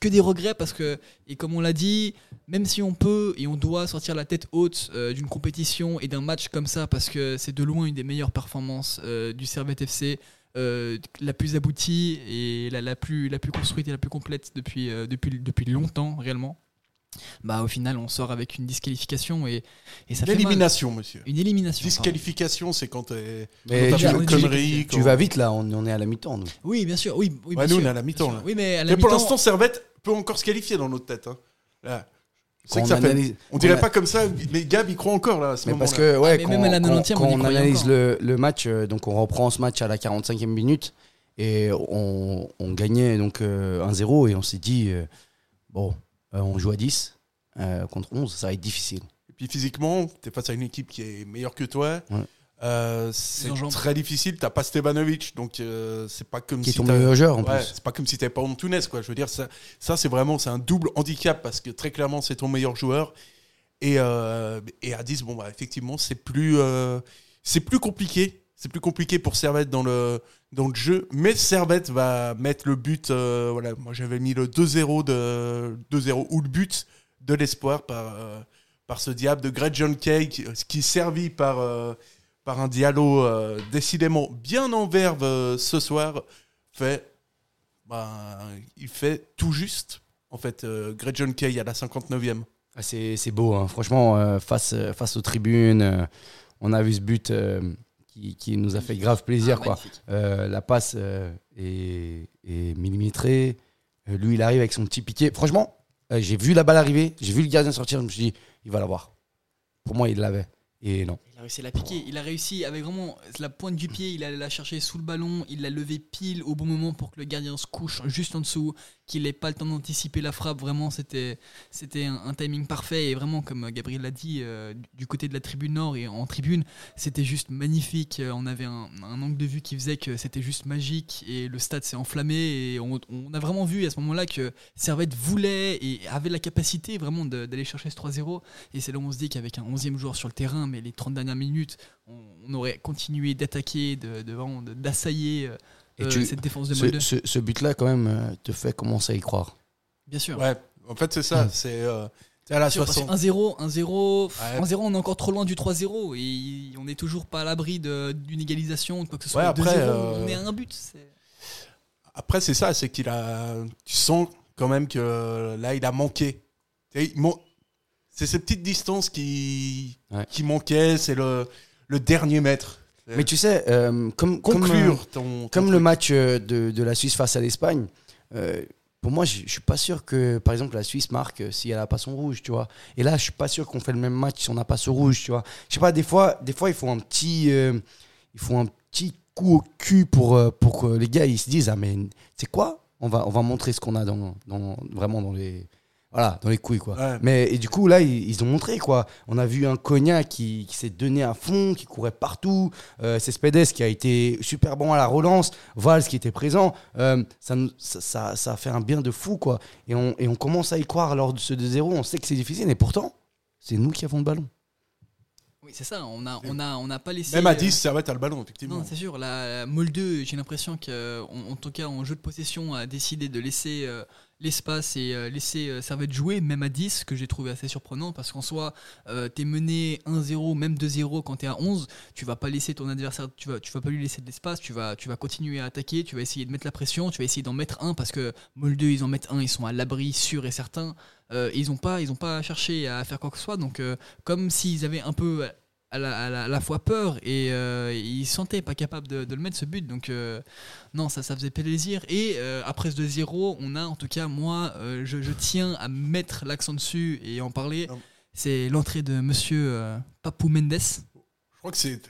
que des regrets parce que, et comme on l'a dit, même si on peut et on doit sortir la tête haute euh, d'une compétition et d'un match comme ça, parce que c'est de loin une des meilleures performances du Servette FC, euh, la plus aboutie et la, la plus, la plus construite et la plus complète depuis, euh, depuis, depuis longtemps, réellement. Bah, au final, on sort avec une disqualification et, et ça Une fait mal. élimination, monsieur. Une élimination. Disqualification, c'est quand. Mais quand tu, t'as fait une tu- connerie. tu quand- vas vite là, on, on est à la mi-temps. nous. Oui, bien sûr. Oui, oui, Ouais, bien nous, sûr, on est à la mi-temps. Oui, mais à la Mais pour l'instant, Servette peut encore se qualifier dans notre tête. hein. Là. Que ça on fait- analyse- On dirait on a- pas comme ça, mais Gab, il croit encore là. À ce Mais parce que, ouais, Ah, mais quand, même à la quand- 90e, quand on analyse le, le match, euh, donc on reprend ce match à la 45e minute et on, on gagnait donc euh, 1-0 et on s'est dit, euh, bon, euh, on joue à 10 euh, contre 11, ça va être difficile. Et puis physiquement, t'es face à une équipe qui est meilleure que toi. Ouais. Euh, c'est très difficile. T'as pas Stevanovic, donc euh, c'est pas comme Qui est si ton t'as- meilleur joueur, en Ouais, plus. C'est pas comme si t'avais pas Antunes, quoi. Je veux dire, ça, ça c'est vraiment c'est un double handicap parce que très clairement c'est ton meilleur joueur. Et, euh, et à 10, bon bah effectivement c'est plus euh, c'est plus compliqué. C'est plus compliqué pour Servette dans le dans le jeu, mais Servette va mettre le but. euh, voilà, moi j'avais mis le 2-0 de 2-0 ou le but de l'espoir par euh, par ce diable de Greg John Kay qui, qui est servi par euh, par un Diallo euh, décidément bien en verve euh, ce soir fait ben, il fait tout juste en fait euh, Greg John Kay à la 59e. Ah, c'est c'est beau, hein. franchement, euh, face, face aux tribunes, euh, on a vu ce but euh, qui, qui nous a fait grave plaisir. Ah, quoi. Euh, la passe euh, est, est millimétrée. Euh, lui, il arrive avec son petit piqué. Franchement, euh, j'ai vu la balle arriver, j'ai vu le gardien sortir, je me suis dit, il va l'avoir. Pour moi, il l'avait. Et non. Il a réussi à la piquer. Il a réussi avec vraiment la pointe du pied. Il allait la chercher sous le ballon. Il l'a levé pile au bon moment pour que le gardien se couche juste en dessous. Qu'il n'ait pas le temps d'anticiper la frappe. Vraiment, c'était c'était un, timing parfait. Et vraiment, comme Gabriel l'a dit, euh, du côté de la tribune nord et en tribune, c'était juste magnifique. Euh, On avait un, angle de vue qui faisait que c'était juste magique. Et le stade s'est enflammé. Et on, a vraiment vu à ce moment-là que Servette voulait et avait la capacité vraiment d'aller chercher ce 3-0. Et c'est là où on se dit qu'avec un 11e joueur sur le terrain, mais les 30 dernières minutes, on, aurait continué d'attaquer, de, d'assailler euh, Et euh, tu- cette défense de ce, Molde. ce- ce but-là, quand même, euh, te fait commencer à y croire. Bien sûr. Ouais, en fait c'est ça, c'est euh, à la Sûr, parce que 60. 1-0, 1-0, Ouais. 1-0, on est encore trop loin du 3-0 et on n'est toujours pas à l'abri d'une égalisation, de quoi que ce soit. Ouais, après, 2-0, euh, on est à un but. c'est- Après, c'est ça, c'est qu'il a. Tu sens quand même que là, il a manqué. C'est ces petites distances qui, qui manquaient, c'est le, le dernier mètre. Mais tu sais, euh, comme, comme, Conclure euh, ton- comme le match euh, de, de la Suisse face à l'Espagne, euh, pour moi, je je suis pas sûr que, par exemple, la Suisse marque euh, si elle a pas son rouge, tu vois. Et là, je suis pas sûr qu'on fait le même match si on n'a pas ce rouge, tu vois. Je sais pas, des fois, des fois, il faut un petit, il faut un petit coup au cul pour, pour que les gars ils se disent, ah mais c'est quoi? On va, on va montrer ce qu'on a dans, dans, vraiment dans les, voilà, dans les couilles quoi. Ouais. Mais et du coup là ils, ils ont montré quoi. On a vu un Cognac qui, qui s'est donné à fond, qui courait partout. Euh, Cespedes qui a été super bon à la relance. Valls qui était présent. Euh, ça, nous- ça, ça, ça a fait un bien de fou quoi. Et on, et on commence à y croire lors de ce 2-0. On sait que c'est difficile, mais pourtant c'est nous qui avons le ballon. Oui, c'est ça. On a, on a, on n'a pas laissé. Même à euh, 10, Servette a le ballon, effectivement. Non, c'est sûr. La, la Molde, j'ai l'impression qu'en en tout cas en jeu de possession, a décidé de laisser euh, l'espace et euh, laisser euh, Servette jouer, même à 10, que j'ai trouvé assez surprenant parce qu'en soi, euh, t'es mené 1-0, même 2-0 quand t'es à 11, tu vas pas laisser ton adversaire, tu vas, pas lui laisser de l'espace, tu vas, continuer à attaquer, tu vas essayer de mettre la pression, tu vas essayer d'en mettre un parce que Molde, ils en mettent un, ils sont à l'abri sûr et certain. Euh, ils ont pas, pas cherché à faire quoi que ce soit, donc comme s'ils avaient un peu à la, à la- à la fois peur et euh, ils se sentaient pas capables de, de le mettre ce but. Donc euh, non ça ça faisait plaisir. Et euh, après ce 2-0 on a en tout cas moi euh, je, je tiens à mettre l'accent dessus et en parler. C'est l'entrée de monsieur Papou Mendes. Je crois que c'est.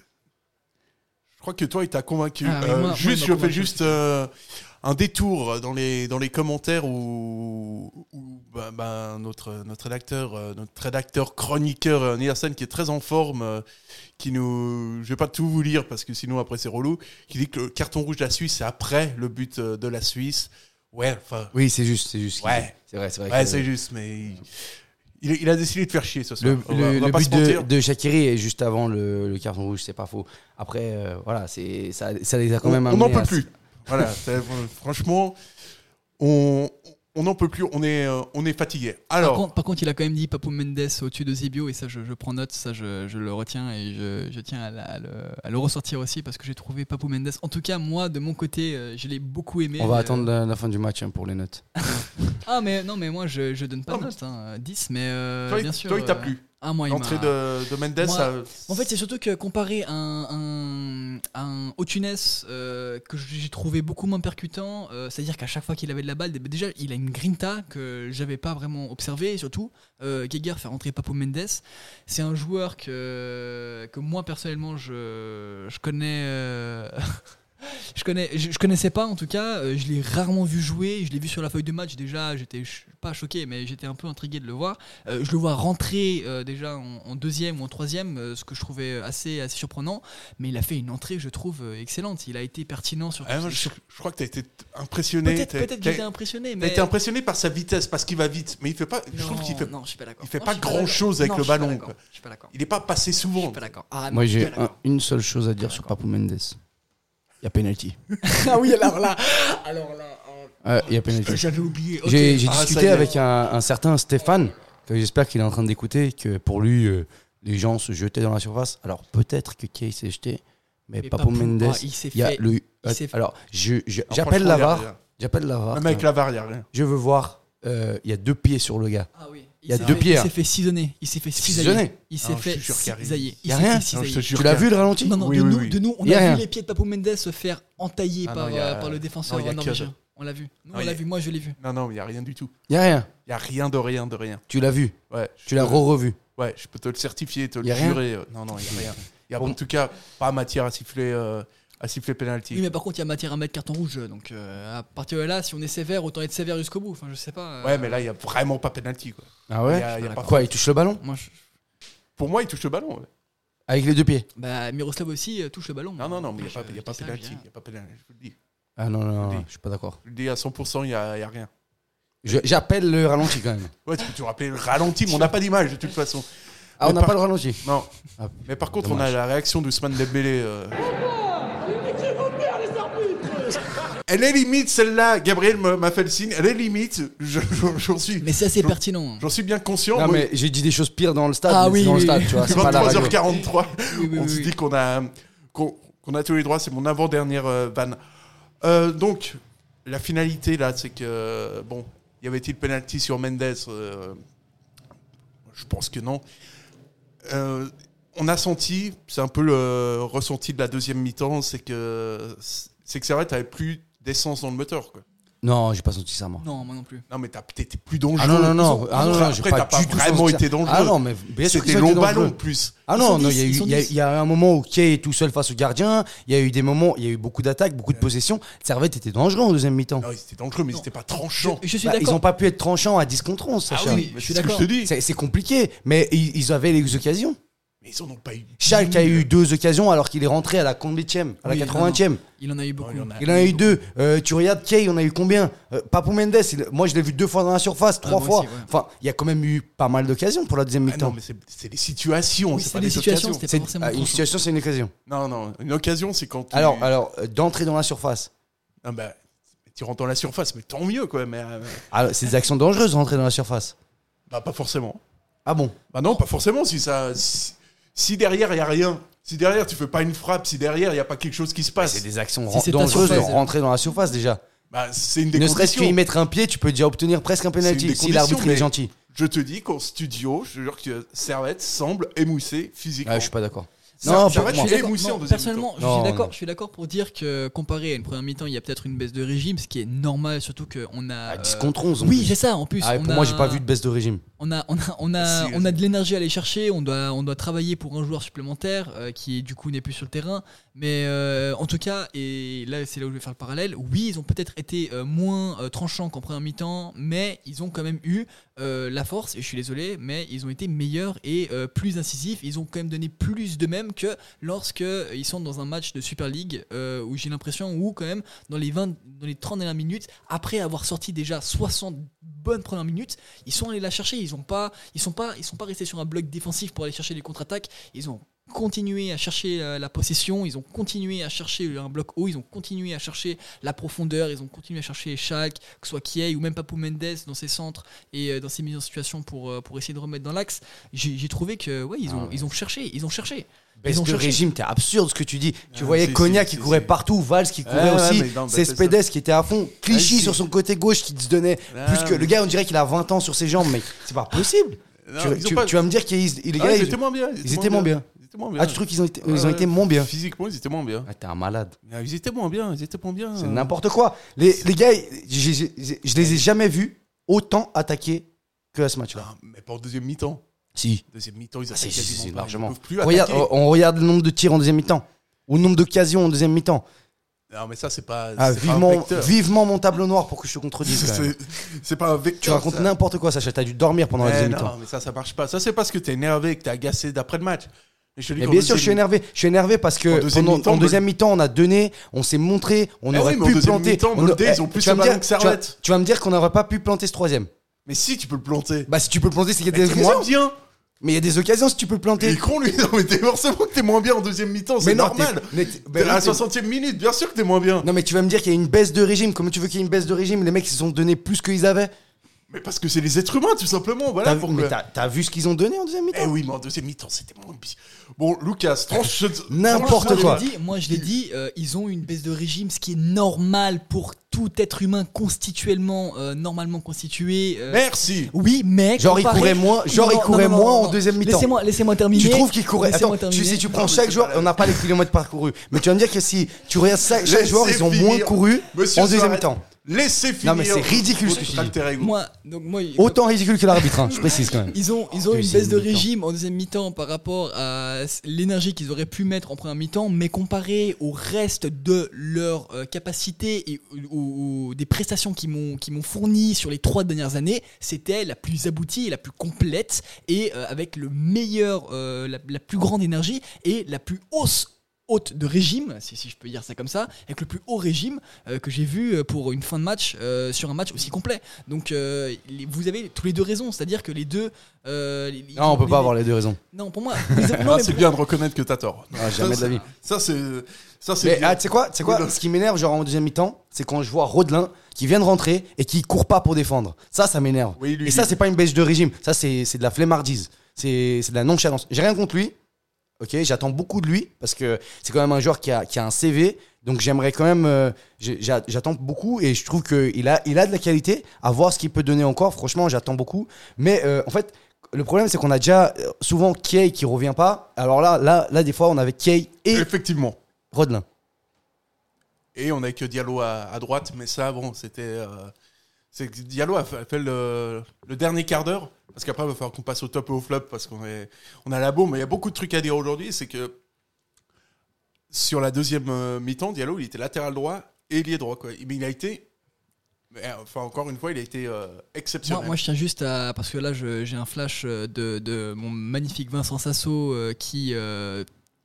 Je crois que toi, il t'a convaincu. Ah moi- il juste, je fais juste un détour dans les, dans les commentaires où, où, bah, bah, notre, notre rédacteur, euh, notre rédacteur chroniqueur euh, Nielsen, qui est très en forme, euh, qui nous. Je vais pas tout vous lire parce que sinon après c'est relou. Qui dit que le carton rouge de la Suisse, c'est après le but de la Suisse. Ouais, enfin. Oui, c'est juste, c'est juste. Ouais, c'est vrai, c'est vrai. Ouais, c'est juste, mais. Il, il, a décidé de faire chier ce soir. Le, On va- le- on va le pas but de, de Shaqiri est juste avant le, le carton rouge, c'est pas faux. Après, euh, voilà, c'est ça, ça les a quand on même on n'en peut à- plus. Voilà, franchement, on on n'en peut plus. On est euh, on est fatigué. par, Alors, contre, par contre, il a quand même dit Papou Mendes au-dessus de Zibio et ça je, je prends note ça je, je le retiens et je, je tiens à, la- à le, à le ressortir aussi parce que j'ai trouvé Papou Mendes en tout cas moi de mon côté euh, je l'ai beaucoup aimé On va Euh, attendre la, la fin du match hein, pour les notes. (laughs) Ah mais non mais moi je, je donne pas de note hein, 10 mais euh, Toi, il- bien sûr toi, il t'a euh, plu ah, moi, L'entrée de- de Mendes, Moi, ça- En fait c'est surtout que comparé à un, un, un Otunes euh, que j'ai trouvé beaucoup moins percutant euh, c'est à dire qu'à chaque fois qu'il avait de la balle déjà il a une grinta que j'avais pas vraiment observé et surtout euh, Geiger fait rentrer Papo Mendes. C'est un joueur que, que moi personnellement je, je connais euh, (laughs) Je, connais, je, je connaissais pas en tout cas, euh, je l'ai rarement vu jouer, je l'ai vu sur la feuille de match déjà, j'étais ch- pas choqué mais j'étais un peu intrigué de le voir. Euh, je le vois rentrer euh, déjà en, en deuxième ou en troisième, euh, ce que je trouvais assez, assez surprenant, mais il a fait une entrée je trouve euh, excellente, il a été pertinent sur... Ah, moi, je, je crois que tu as été impressionné. Peut-être- peut-être que t'as- j'étais impressionné, mais- été impressionné par sa vitesse, parce qu'il va vite. Mais il fait pas. je trouve qu'il fait, non, je suis pas d'accord. il fait Non, pas je suis pas grand chose avec le ballon. Je suis pas d'accord. Il est pas passé souvent. Je suis pas d'accord. Ah, Moi, j'ai un- une seule chose à dire sur Papou Mendes. Il y a penalty. (laughs) ah oui, alors là, alors là, il y a penalty. J'avais oublié. J'ai j'ai Ah, discuté avec un, un certain Stéphane, que j'espère qu'il est en train d'écouter, que pour lui, euh, les gens se jetaient dans la surface. Alors peut-être que Kay s'est jeté, mais, Mais Papou, Mendes, ah, il s'est fait- le. il s'est fait- Alors, je- je- j'appelle franchement, la VAR. J'appelle la VAR. Même avec la VAR, il y a rien. Je veux voir. euh, Il y a deux pieds sur le gars. Ah oui. Il y a s'est deux fait- pieds. Il hein. s'est fait cisailler. Il s'est fait cisailler. Il s'est fait cisailler. Il y a s'est rien Tu l'as vu le ralenti Non, non, Oui, de, oui, nous, oui. de nous, on a vu les pieds de Papou Mendes se faire entailler Ah par, non, il y a- euh, par le défenseur norvégien. On l'a vu. Nous, Non, on l'a vu. Moi, je l'ai vu. Non, non, il n'y a rien du tout. Il y a rien. Il n'y a rien de rien de rien. Tu l'as vu. Ouais, Tu l'as re-revu. Ouais, je peux te le certifier, te le jurer. euh, Non, non, il n'y a rien. Il y a en tout cas pas matière à siffler, euh, à siffler penalty. Oui, mais par contre, il y a matière à mettre carton rouge. Donc, euh, à partir de là, si on est sévère, autant être sévère jusqu'au bout. Enfin, je sais pas. euh, Ouais, mais là, il n'y a vraiment pas penalty. Quoi. Ah ouais Il y a- il y a pas Quoi, il touche le ballon Moi, je- Pour moi, il touche le ballon. ouais. Avec les deux pieds. Bah, Miroslav aussi euh, touche le ballon. Non, non, non, mais il n'y a pas, Je- il y a pas penalty. je dis Il y a pas penalty, je vous le dis. Ah non, non, Je je suis pas d'accord. Je le dis à 100%, il n'y a, y a rien. Je- J'appelle le ralenti quand même. (laughs) Ouais, tu peux te rappeler le ralenti, mais on n'a pas d'image de toute façon. Ah, on n'a par- pas le ralenti Non. Ah, Mais par contre, dommage. on a la réaction d'Ousmane Dembélé. euh. Niquez-vous bien, les arbitres Elle est limite celle-là. Gabriel m'a fait le signe. Elle est limite. Je- je- J'en suis. Mais c'est assez j'en- pertinent. J'en suis bien conscient. Non, Moi, mais j'ai dit des choses pires dans le stade. Ah oui, c'est dans oui, le stade, oui. tu vois. C'est pas la radio. 23h43. Oui, oui, on se oui. dit qu'on a, qu'on a tous les droits. C'est mon avant-dernière euh, vanne. Euh, donc, la finalité là, c'est que bon, y avait-il penalty sur Mendes euh, Je pense que non. Euh, on a senti, c'est un peu le ressenti de la deuxième mi-temps, c'est que c'est que c'est vrai, t'avais plus d'essence dans le moteur. Quoi. Non, j'ai pas senti ça, moi. Non, moi non plus. Non, mais t'as- t'étais plus dangereux. Ah non, non, non. Ils ont- Ah non, non, après, t'as pas pas du tout vraiment senti ça. été dangereux. Ah non, mais bien sûr C'était été long ballon dangereux. en plus. Ah Ils non, sont non, il y a eu, ils sont il y a- dix. il y a un moment où Kay est tout seul face au gardien. Il y a eu des moments, il y a eu beaucoup d'attaques, beaucoup de possessions. Servette était dangereux en deuxième mi-temps. Non, c'était dangereux, mais c'était pas tranchant. Je suis Bah, ils d'accord. n'ont pas pu être tranchants à 10 contre 11, Sacha. Ah oui, je je suis d'accord. d'accord. Je te dis. C'est c'est compliqué, mais ils, ils avaient les occasions. Mais ils en ont pas eu. Schalke a eu deux occasions alors qu'il est rentré à la combienième, à la Oui, 80e. Il en a eu beaucoup. il en a- Il en a eu deux. Euh, tu regardes Kay, on a eu combien? Euh, Papou Mendes, il- moi je l'ai vu deux fois dans la surface, trois moi fois. aussi, ouais. Enfin, il y a quand même eu pas mal d'occasions pour la deuxième Ah non, mi-temps. mais c'est des situations, Oui, c'est pas des situations, pas forcément ah, une situation, c'est une occasion. Non, non, une occasion, c'est quand. tu- Alors, alors euh, d'entrer dans la surface. Ah bah, tu rentres dans la surface, mais tant mieux, quoi. Mais euh, Alors, (laughs) c'est des actions dangereuses d'entrer dans la surface. bah, pas forcément. Ah bon? Bah non, pas forcément. Si ça, si, si derrière il y a rien, si derrière tu fais pas une frappe, si derrière il y a pas quelque chose qui se passe, C'est des actions Si dangereuses de rentrer dans la surface déjà. bah c'est une des Ne serait-ce qu'y mettre un pied, tu peux déjà obtenir presque un penalty si l'arbitre est gentil. Je te dis qu'en studio, je jure que Servette semble émoussé physiquement. Ah, je suis pas d'accord. Non, Je suis d'accord. émoussé Non, en deuxième personnellement, je suis Non, d'accord. non. Je suis d'accord pour dire que comparé à une première mi-temps, il y a peut-être une baisse de régime, ce qui est normal, surtout qu'on a. À 10 euh, contre 11. en Oui, plus. c'est ça. En plus, Ah, et on pour a- moi, j'ai pas vu de baisse de régime. On a, on a, on a, Si, on a de l'énergie à aller chercher. On doit, on doit travailler pour un joueur supplémentaire euh, qui du coup n'est plus sur le terrain. Mais euh, en tout cas, et là c'est là où je vais faire le parallèle. Oui, ils ont peut-être été euh, moins euh, tranchants qu'en première mi-temps, mais ils ont quand même eu la force. Et je suis désolé, mais ils ont été meilleurs et plus incisifs. Ils ont quand même donné plus d'eux-mêmes que lorsque ils sont dans un match de Super League où j'ai l'impression où quand même dans les 20, dans les 30 dernières minutes, après avoir sorti déjà 60 bonnes premières minutes, ils sont allés la chercher. Ils ils sont ils sont pas restés sur un bloc défensif pour aller chercher les contre-attaques. Ils ont continué à chercher euh, la possession, ils ont continué à chercher un bloc haut, ils ont continué à chercher la profondeur, ils ont continué à chercher Schalke, que ce soit Kiei ou même Papou Mendes dans ses centres et euh, dans ses mises en situation pour, euh, pour essayer de remettre dans l'axe. J'ai j'ai trouvé que ouais, ils ont, Ah ouais. ils ont cherché, ils ont cherché. Baisse Ils ont de cherché. régime, t'es absurde ce que tu dis. Tu Ah, voyais si, qui courait partout, Valls qui courait ouais, aussi, bah, c'est c'est Spedes qui était à fond, Clichy sur son côté gauche qui se donnait Ah, plus que mais- le gars, on dirait qu'il a 20 ans sur ses jambes, mais c'est pas possible. Non, tu, ils ont tu- pas- tu vas me dire qu'ils les Ah, gars, ils, étaient moins bien. ils étaient moins bien. Ils étaient moins bien. Ah, tu trouves qu'ils ont été, ils ont été moins bien Physiquement, ils étaient moins bien. Ah, T'es un malade. Ah, Ils étaient moins bien. Ils étaient moins bien. C'est n'importe quoi. Les, les gars, j'ai- j'ai- j'ai- je les ai jamais vus autant attaquer que à ce match-là. Ah, mais pas en deuxième mi-temps. Si. Deuxième mi-temps, ils Ah, attaquent si, si, quasiment si, pas. largement. Ils peuvent plus Regarde, attaquer. on regarde le nombre de tirs en deuxième mi-temps. Ou le nombre d'occasions en deuxième mi-temps. Non, mais ça, c'est pas. Ah, c'est pas un vivement, vecteur. vivement mon tableau noir pour que je te contredise. quand (laughs) même. C'est- C'est pas un vecteur. Tu racontes ça. n'importe quoi, Sacha. T'as dû dormir pendant la deuxième non, mi-temps. mais ça, ça marche pas. Ça, c'est parce que t'es énervé, que t'es agacé d'après le match. Mais bien sûr, je suis énervé. Je suis énervé parce En que deuxième pendant, mi-temps, en deuxième mi-temps, on a donné, on s'est montré, on Eh aurait oui, pu planter. on a- ils ont eh, plus tu vas dire- que tu vas-. Tu vas me dire qu'on n'aurait pas pu planter ce troisième. Mais si, tu peux le planter. Bah, si tu peux le planter, c'est qu'il y a des occasions. bien. Mais il y a des occasions si tu peux le Il planter. est con, lui. (laughs) Non, mais t'es forcément que t'es moins bien en deuxième mi-temps. C'est normal. t'es- mais T'es à la oui, t'es- 60e minute, bien sûr que t'es moins bien. Non, mais tu vas me dire qu'il y a une baisse de régime. Comment tu veux qu'il y ait une baisse de régime? Les mecs, ils se sont donné plus qu'ils avaient. Mais parce que c'est les êtres humains, tout simplement. Voilà T'as mais t'as t'as vu ce qu'ils ont donné en deuxième mi-temps? Eh oui, mais en deuxième mi-temps, c'était moins. Bon, Lucas, (laughs) tranche. N'importe tranche- quoi. Je l'ai dit, moi je l'ai dit, euh, ils ont une baisse de régime, ce qui est normal pour tout être humain constituellement, euh, normalement constitué. euh, Merci. Oui, mais. Genre, il courait moins- genre, Non, il courait non, non, moins non, en deuxième mi-temps. Laissez-moi laissez terminer. Tu trouves qu'il courait Laissez-moi Attends, tu, si tu prends Non, chaque joueur, on n'a pas les kilomètres parcourus. Mais tu vas me dire que si tu regardes ça, chaque Laissez joueur, ils ont moins couru en deuxième mi-temps. Laissez finir. mais c'est ridicule ce que tu dis. Moi, donc moi, Autant ridicule que l'arbitre, hein, je précise quand même. Ils ont, ils ont une baisse de mi-temps. régime en deuxième mi-temps par rapport à l'énergie qu'ils auraient pu mettre en première mi-temps, mais comparé au reste de leur euh, capacité et au- des prestations qu'ils m'ont qu'ils m'ont fourni sur les trois dernières années, c'était la plus aboutie et la plus complète et euh, avec le meilleur, euh, la, la plus grande énergie et la plus hausse haute de régime, si, si je peux dire ça comme ça, avec le plus haut régime euh, que j'ai vu euh, pour une fin de match euh, sur un match aussi complet. Donc euh, les- vous avez tous les deux raisons, c'est-à-dire que les deux. euh, les- Non, on peut les- pas avoir les deux raisons. Non, pour moi. (laughs) Ah, mais c'est pour- bien de reconnaître que t'as tort. Ah, jamais Ça, de la vie. Ça, c'est. Ça, c'est. Ah, tu sais quoi, quoi Ce qui m'énerve, genre en deuxième mi-temps, c'est quand je vois Rodelin qui vient de rentrer et qui court pas pour défendre. Ça, ça m'énerve. Oui, lui, et ça, c'est pas une baisse de régime. Ça, c'est c'est de la flemmardise. C'est c'est de la nonchalance. J'ai rien contre lui. Ok, j'attends beaucoup de lui parce que c'est quand même un joueur qui a, qui a un CV. Donc j'aimerais quand même, euh, j'attends beaucoup et je trouve qu'il a, il a de la qualité. À voir ce qu'il peut donner encore. Franchement, j'attends beaucoup. Mais euh, en fait, le problème c'est qu'on a déjà euh, souvent Kay qui revient pas. Alors là, là, là, des fois, on avait Kay et Effectivement. Rodelin. Et on a que Diallo à, à droite, mais ça, bon, c'était. euh, c'est que Diallo a fait, a fait le, le dernier quart d'heure, parce qu'après, il va falloir qu'on passe au top et au flop, parce qu'on est, on a la bombe. Mais il y a beaucoup de trucs à dire aujourd'hui. C'est que sur la deuxième euh, mi-temps, Diallo, il était latéral droit et ailier droit. Mais il a été. euh, enfin, encore une fois, il a été euh, exceptionnel. Moi, je tiens juste à. Parce que là, j'ai un flash de, mon magnifique Vincent Sasso qui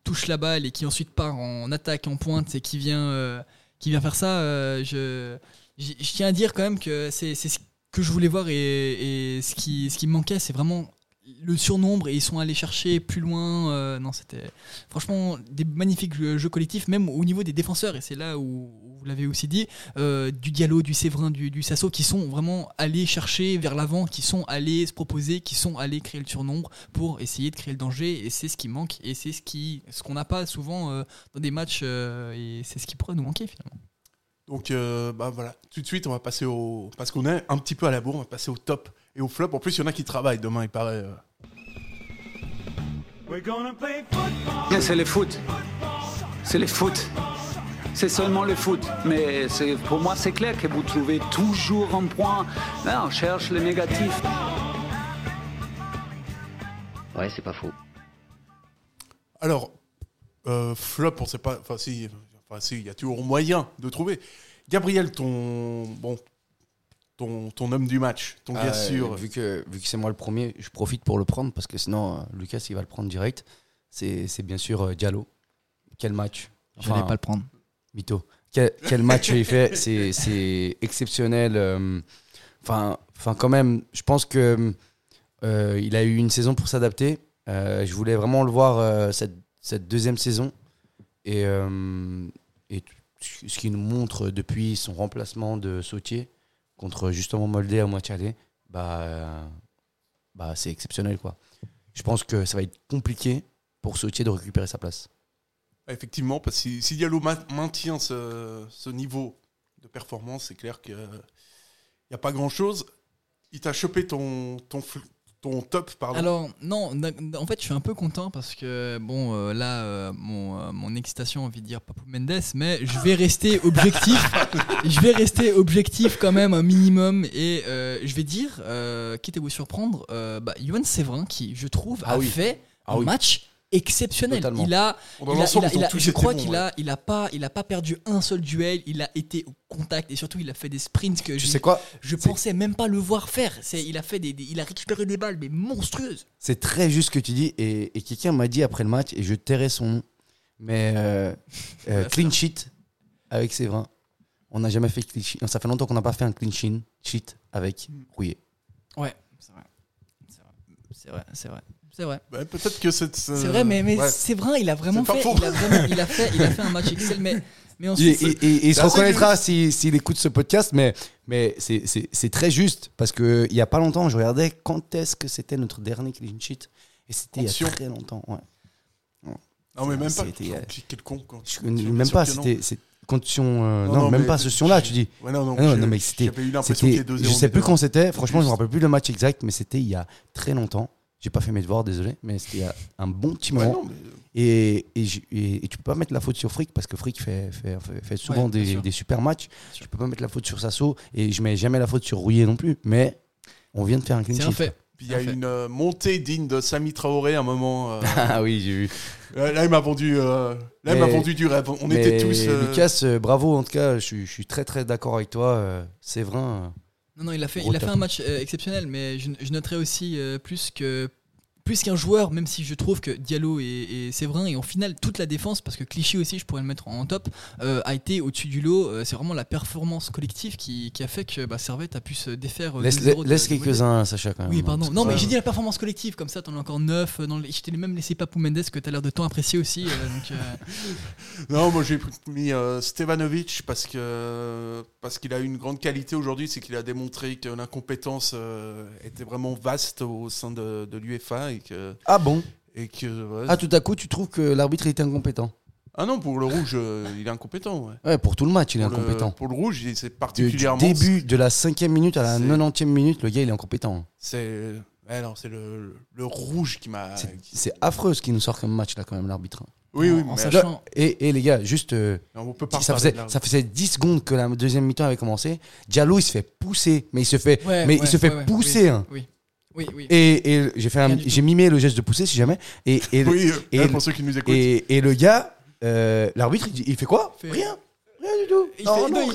touche la balle et qui ensuite part en attaque, en pointe et qui vient, qui vient faire ça. je, je tiens à dire quand même que c'est c'est ce que je voulais voir et, ce, qui, ce qui me manquait, c'est vraiment le surnombre et ils sont allés chercher plus loin. euh, non, c'était franchement des magnifiques jeux, collectifs, même au niveau des défenseurs. Et c'est là où, vous l'avez aussi dit, euh, du Diallo, du Séverin, du, Sasso, qui sont vraiment allés chercher vers l'avant, qui sont allés se proposer, qui sont allés créer le surnombre pour essayer de créer le danger. Et c'est ce qui manque et c'est ce qui, ce qu'on n'a pas souvent euh, dans des matchs. et c'est ce qui pourrait nous manquer finalement. Donc, euh, bah voilà, tout de suite, on va passer au. Parce qu'on est un petit peu à la bourre, on va passer au top et au flop. En plus, il y en a qui travaillent demain, il paraît. euh. C'est le foot. C'est le foot. C'est seulement le foot. Mais c'est- pour moi, c'est clair que vous trouvez toujours un point. Là, on cherche le négatif. Ouais, c'est pas faux. Alors, euh, flop, on sait pas. Enfin, si, enfin, si, il y a toujours moyen de trouver. Gabriel, ton. Bon. Ton, ton homme du match, ton Ah, gars sûr. Vu que, vu que c'est moi le premier, je profite pour le prendre parce que sinon, euh, Lucas, il va le prendre direct. C'est c'est bien sûr euh, Diallo. Quel match J'allais pas le prendre. Mytho. Quel, quel match il fait C'est c'est exceptionnel. euh, Enfin, enfin, quand même, je pense que euh, il a eu une saison pour s'adapter. Euh, je voulais vraiment le voir euh, cette, cette deuxième saison. Et, euh, et ce qu'il nous montre depuis son remplacement de Sautier contre justement Moldé à moitié aller, bah, euh, bah, c'est exceptionnel. quoi. Je pense que ça va être compliqué pour Sautier de récupérer sa place. Effectivement, parce que si, Diallo ma- maintient ce, ce niveau de performance, c'est clair qu'il n'y a pas grand-chose. Il t'a chopé ton, ton, ton top, pardon. Alors non, en fait je suis un peu content parce que bon euh, là euh, mon, euh, mon excitation envie de dire Papou Mendes, mais je vais rester objectif. (laughs) je vais rester objectif quand même un minimum et je vais dire, quitte à vous surprendre, bah, Yoann Séverin qui je trouve Ah a oui. fait Ah un oui. match exceptionnel. Totalement. Il a, Dans il a- il a- il je crois qu'il ouais. a, il a pas, il a pas perdu un seul duel. Il a été au contact et surtout il a fait des sprints que Tu je, sais quoi? je pensais même pas le voir faire. C'est, il a fait des, des- il a récupéré des balles mais monstrueuses. C'est très juste ce que tu dis. Et, et quelqu'un m'a dit après le match, et je tairai son nom, mais euh, (laughs) euh, clean sheet avec Séverin. On n'a jamais fait clean sheet. Ça fait longtemps qu'on n'a pas fait un clean sheet sheet avec Rouillet. Ouais, c'est vrai. C'est vrai, c'est vrai. C'est vrai. Bah, Peut-être que cette. C'est vrai, mais, mais ouais. c'est vrai, il a vraiment C'est fait, il a vraiment, il a fait, il a fait un match excellent, mais, mais ensuite, et- et- et il se c'est reconnaîtra s'il s'il écoute ce podcast, mais, mais c'est- c'est c'est très juste. Parce qu'il n'y a pas longtemps, je regardais quand est-ce que c'était notre dernier clean sheet. Et c'était il y a très longtemps. Ouais. Non, mais même pas. C'était, euh, Quel con. Quand, Je- c'est même pas, non. c'était. c'est- Condition, euh, Non, non, non, même mais- pas ce son-là, tu dis. Ouais, non, non, Ah non, non, mais c'était. j'avais eu l'impression c'était- qu'il y ait 2-0 Je sais plus quand c'était, franchement, je me rappelle plus le match exact, mais c'était il y a très longtemps. J'ai pas fait mes devoirs, désolé, mais c'était il y a un bon petit Ouais, moment. non, mais- Et, et, j- et- et tu peux pas mettre la faute sur Frick parce que Frick fait, fait, fait, fait souvent Ouais, des, des super matchs. Tu peux pas mettre la faute sur Sasso et je mets jamais la faute sur Rouillet non plus. Mais on vient de faire un clean sheet. fait. Puis il y a une euh, montée digne de Sami Traoré à un moment. euh, (laughs) Ah oui, j'ai vu. euh, là, il m'a vendu, euh, là, il m'a vendu du rêve. On Mais était tous. euh, Lucas, bravo en tout cas. Je, suis- je suis très très d'accord avec toi. euh, Séverin. Non, non, il a fait, il a fait un match euh, exceptionnel, mais je, je noterais aussi euh, plus que plus qu'un joueur, même si je trouve que Diallo et, et Séverin et en finale toute la défense, parce que Clichy aussi, je pourrais le mettre en top, euh, a été au-dessus du lot. Euh, c'est vraiment la performance collective qui, qui a fait que bah, Servette a pu se défaire. euh, Laisse, 2-0 de- laisse de- quelques-uns, Sacha, quand même. Oui, pardon. Non, mais j'ai dit la performance collective, comme ça, t'en as encore 9. Dans les... Je t'ai même laissé Papou Mendes, que t'as l'air de tant apprécier aussi. euh, donc, euh, (laughs) Non, moi j'ai mis euh, Stevanovic parce que parce qu'il a une grande qualité aujourd'hui, c'est qu'il a démontré que l'incompétence euh, était vraiment vaste au sein de, de l'UEFA et que Ah bon Et que, ouais, Ah, tout à coup, tu trouves que l'arbitre était incompétent Ah non, pour le rouge, euh, il est incompétent. Ouais. Ouais, pour tout le match, il est Pour le- incompétent. pour le rouge, c'est Du, du particulièrement. début de la cinquième minute à la c'est- 90e minute, le gars, il est incompétent. C'est. Le, le rouge qui m'a. C'est affreux ce qui nous sort comme match, là, quand même, l'arbitre. Oui, oui, En mais- sachant- Et, et les gars, juste. euh, Non, on peut pas ça, faisait, ça faisait 10 secondes que la deuxième mi-temps avait commencé. Diallo, il se fait pousser. Mais il se fait, Ouais, mais ouais, il se fait ouais, ouais, pousser. oui, hein. Oui, oui, oui. Et, et j'ai fait un- j'ai mimé le geste de pousser si jamais. Et, et, (laughs) Oui, euh, et, pour ceux qui nous écoutent. et, et le gars, euh, l'arbitre, il, dit- il fait quoi Fait- Rien. Rien du tout. Il non, fait- non,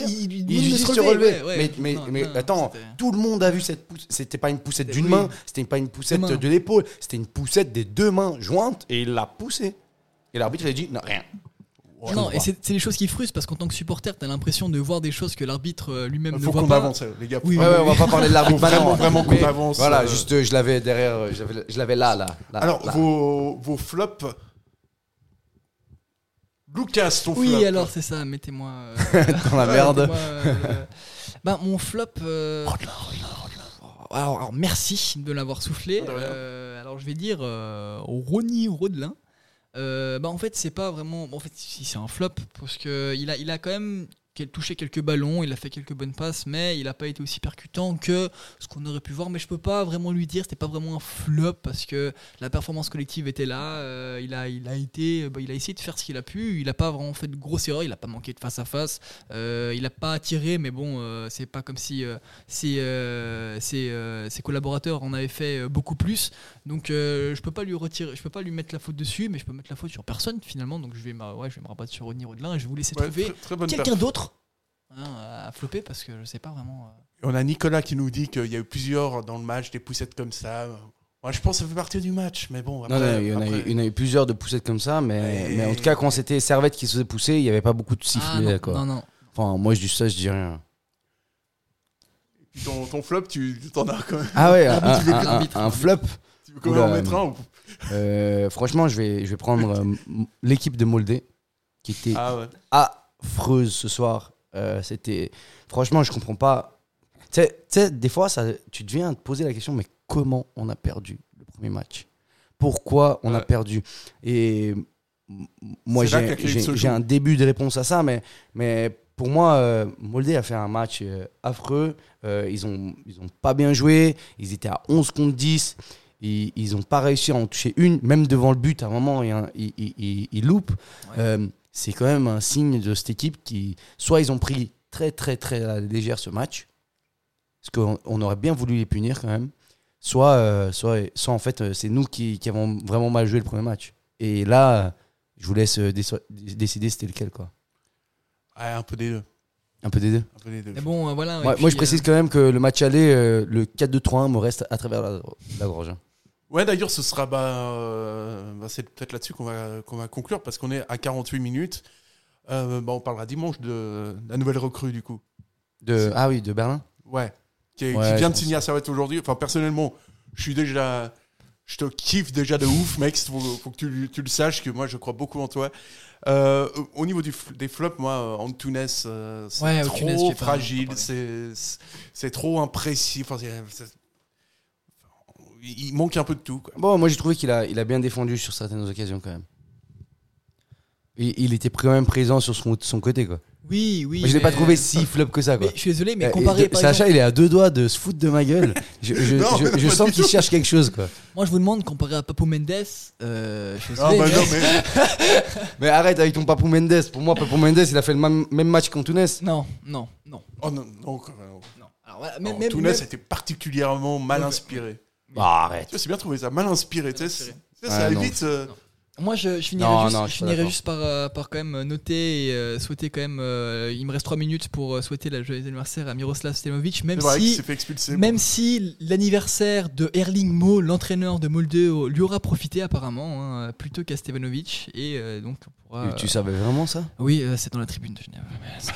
il- juste se relever, relever. ouais, ouais. Mais, mais, Non, mais non, attends, tout le monde a vu cette pousse. C'était pas une poussette d'une oui. main, c'était pas une poussette de l'épaule, c'était une poussette des deux mains jointes et il l'a poussé. Et l'arbitre, il a dit non, rien. Non, et c'est c'est les choses qui frustrent parce qu'en tant que supporter, t'as l'impression de voir des choses que l'arbitre euh, lui-même ne Faut voit qu'on pas. avance, les gars. Oui, Ouais, oui, ouais, on va oui. pas parler de l'arbitre Faut vraiment, vraiment qu'on avance, Voilà, euh. juste, je l'avais derrière, euh, je l'avais- là, là. là, Alors, là. vos, vos flops. Lucas, ton Oui, flop. alors c'est ça, mettez-moi. euh, (laughs) Dans la merde. euh, bah, mon flop. euh, Alors, alors, merci de l'avoir soufflé. Euh, alors, je vais dire euh, Ronny Rodelin. Euh, bah, en fait, c'est pas vraiment. bon, en fait, si c'est un flop, parce que il a, il a quand même touché quelques ballons, il a fait quelques bonnes passes, mais il n'a pas été aussi percutant que ce qu'on aurait pu voir. Mais je peux pas vraiment lui dire, c'était pas vraiment un flop parce que la performance collective était là. euh, il, a, il, a été, bah, il a essayé de faire ce qu'il a pu. Il n'a pas vraiment fait de grosses erreurs. Il n'a pas manqué de face à face. euh, il n'a pas tiré, mais bon, euh, c'est pas comme si euh, ses, ses, ses collaborateurs en avaient fait beaucoup plus. Donc je peux pas lui retirer, je peux pas lui mettre la faute dessus, mais je peux mettre la faute sur personne finalement. Donc je vais, m'a- ouais, je vais me rabattre sur Ronny Rodelin et je vais vous laisser Ouais, trouver quelqu'un d'autre hein, à flopper parce que je sais pas vraiment. euh. On a Nicolas qui nous dit qu'il y a eu plusieurs dans le match, des poussettes comme ça. Moi, je pense que ça fait partie du match, mais bon. Non, Après, non, il y, en a, après- eu- il y en a eu plusieurs de poussettes comme ça, mais, Et- mais en tout cas, quand c'était Servette qui se faisait pousser, il n'y avait pas beaucoup de sifflets. Ah, non, quoi. non, non. Enfin, moi, je dis ça, je dis rien. Puis ton, ton flop, tu t'en as quand même. Ah ouais, (laughs) un, veux- un- un- l'arbitre. un flop. Tu veux quand même en mettre un ou- euh, Franchement, je vais, je vais prendre euh, l'équipe de Moldé, qui était Ah ouais. affreuse ce soir. Euh, C'était, franchement, je comprends pas. Tu sais- des fois, ça, tu deviens te poser la question, mais comment on a perdu le premier match? Pourquoi on a Ouais. perdu? Et moi, j'ai un début de réponse à ça, mais, mais pour moi, euh, Moldé a fait un match euh, affreux. Euh, ils ont, ils ont pas bien joué. Ils étaient à 11 contre 10. Ils, ils ont pas réussi à en toucher une, même devant le but. À un moment, il, y a un- il, il- il- il loupe. Euh, c'est quand même un signe de cette équipe qui, soit ils ont pris très très très à la légère ce match, parce qu'on on aurait bien voulu les punir quand même, soit, euh, soit, soit en fait euh, c'est nous qui, qui avons vraiment mal joué le premier match. Et là, je vous laisse euh, décider c'était lequel quoi. Ouais, un peu des deux. Un peu des deux. Un peu des deux. Mais bon, euh, voilà. et Moi, puis, je précise euh, quand même que le match aller, euh, le 4-2-3-1 me reste à travers la, la gorge. Ouais, d'ailleurs, ce sera. Bah, euh, bah, c'est peut-être là-dessus qu'on va, qu'on va conclure parce qu'on est à 48 minutes. Euh, bah, on parlera dimanche de la nouvelle recrue, du coup. De, ah oui, de Berlin Ouais. Qui, est- qui Ouais, vient de signer à Servette aujourd'hui. Enfin, personnellement, je suis déjà. Je te kiffe déjà de ouf, mec. Faut, faut que tu, tu le saches que moi, je crois beaucoup en toi. Euh, au niveau du, des flops, moi, euh, Antunes, euh, c'est Ouais, trop Antunes, fragile, c'est trop imprécis. Enfin, il manque un peu de tout. Quoi. Bon, moi j'ai trouvé qu'il a, il a bien défendu sur certaines occasions quand même. Il, il était quand même présent sur son, son côté quoi. Oui, oui. Moi, je l'ai pas trouvé si flop que ça quoi. Mais je suis désolé, mais Euh, comparé et de- par Sacha, exemple- il est à deux doigts de se foutre de ma gueule. Je, je- (laughs) Non, je- mais je pas sens qu'il cherche quelque chose quoi. Moi, je vous demande, comparé à Papo Mendes, euh, je suis Ah, désolé, bah non, mais- mais. (laughs) Arrête avec ton Papou Mendes. Pour moi, Papou Mendes, il a fait le même, même match qu'Antunes. Non, non, non. Oh non, non, non. Alors, voilà, Non, même, même- était particulièrement mal inspiré. Bah, arrête. Tu vois, c'est bien trouvé ça, mal inspiré. Tu sais, ça non. évite. euh, Moi, je, je finirais, Non, juste, non, je je suis pas finirais d'accord. juste par, euh, par quand même noter et euh, souhaiter quand même. euh, il me reste 3 minutes pour euh, souhaiter la joyeuse anniversaire à Miroslav Stemovic, même C'est vrai qu'il si. s'est fait expulser. Même si l'anniversaire de Erling Mo, l'entraîneur de Molde, lui aura profité apparemment, hein, plutôt qu'à Stevanovic. Et euh, donc, on pourra, Tu, tu savais vraiment ça? Oui, euh, c'est dans la tribune de Genève. Mais (laughs) ça-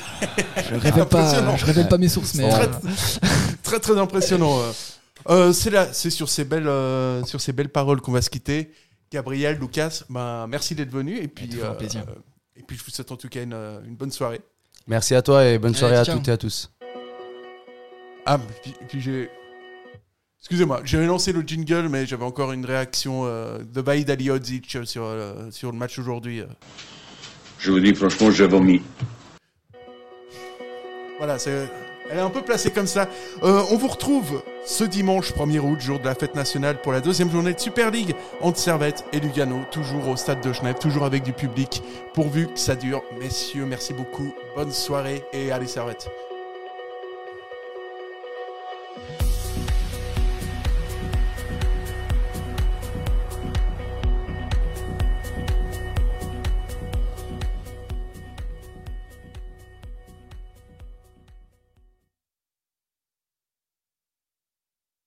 je révèle pas, Impressionnant. je révèle pas mes sources, mais. Très, euh, très très impressionnant. euh. Euh, c'est là, c'est sur ces belles, euh, sur ces belles paroles qu'on va se quitter. Gabriel, Lucas, ben, merci d'être venu et puis un plaisir. euh, et puis je vous souhaite en tout cas une, une bonne soirée. Merci à toi et bonne Allez, soirée à toutes et à tous. Ah, puis, puis j'ai Excusez-moi, j'avais lancé le jingle, mais j'avais encore une réaction euh, de Baïd Aliodzic sur, euh, sur le match aujourd'hui. Je vous dis franchement, j'ai vomi. Voilà, c'est, elle est un peu placée comme ça. Euh, on vous retrouve ce dimanche 1er août, jour de la fête nationale, pour la deuxième journée de Super League entre Servette et Lugano, toujours au stade de Genève, toujours avec du public, pourvu que ça dure. Messieurs, merci beaucoup, bonne soirée et allez Servette.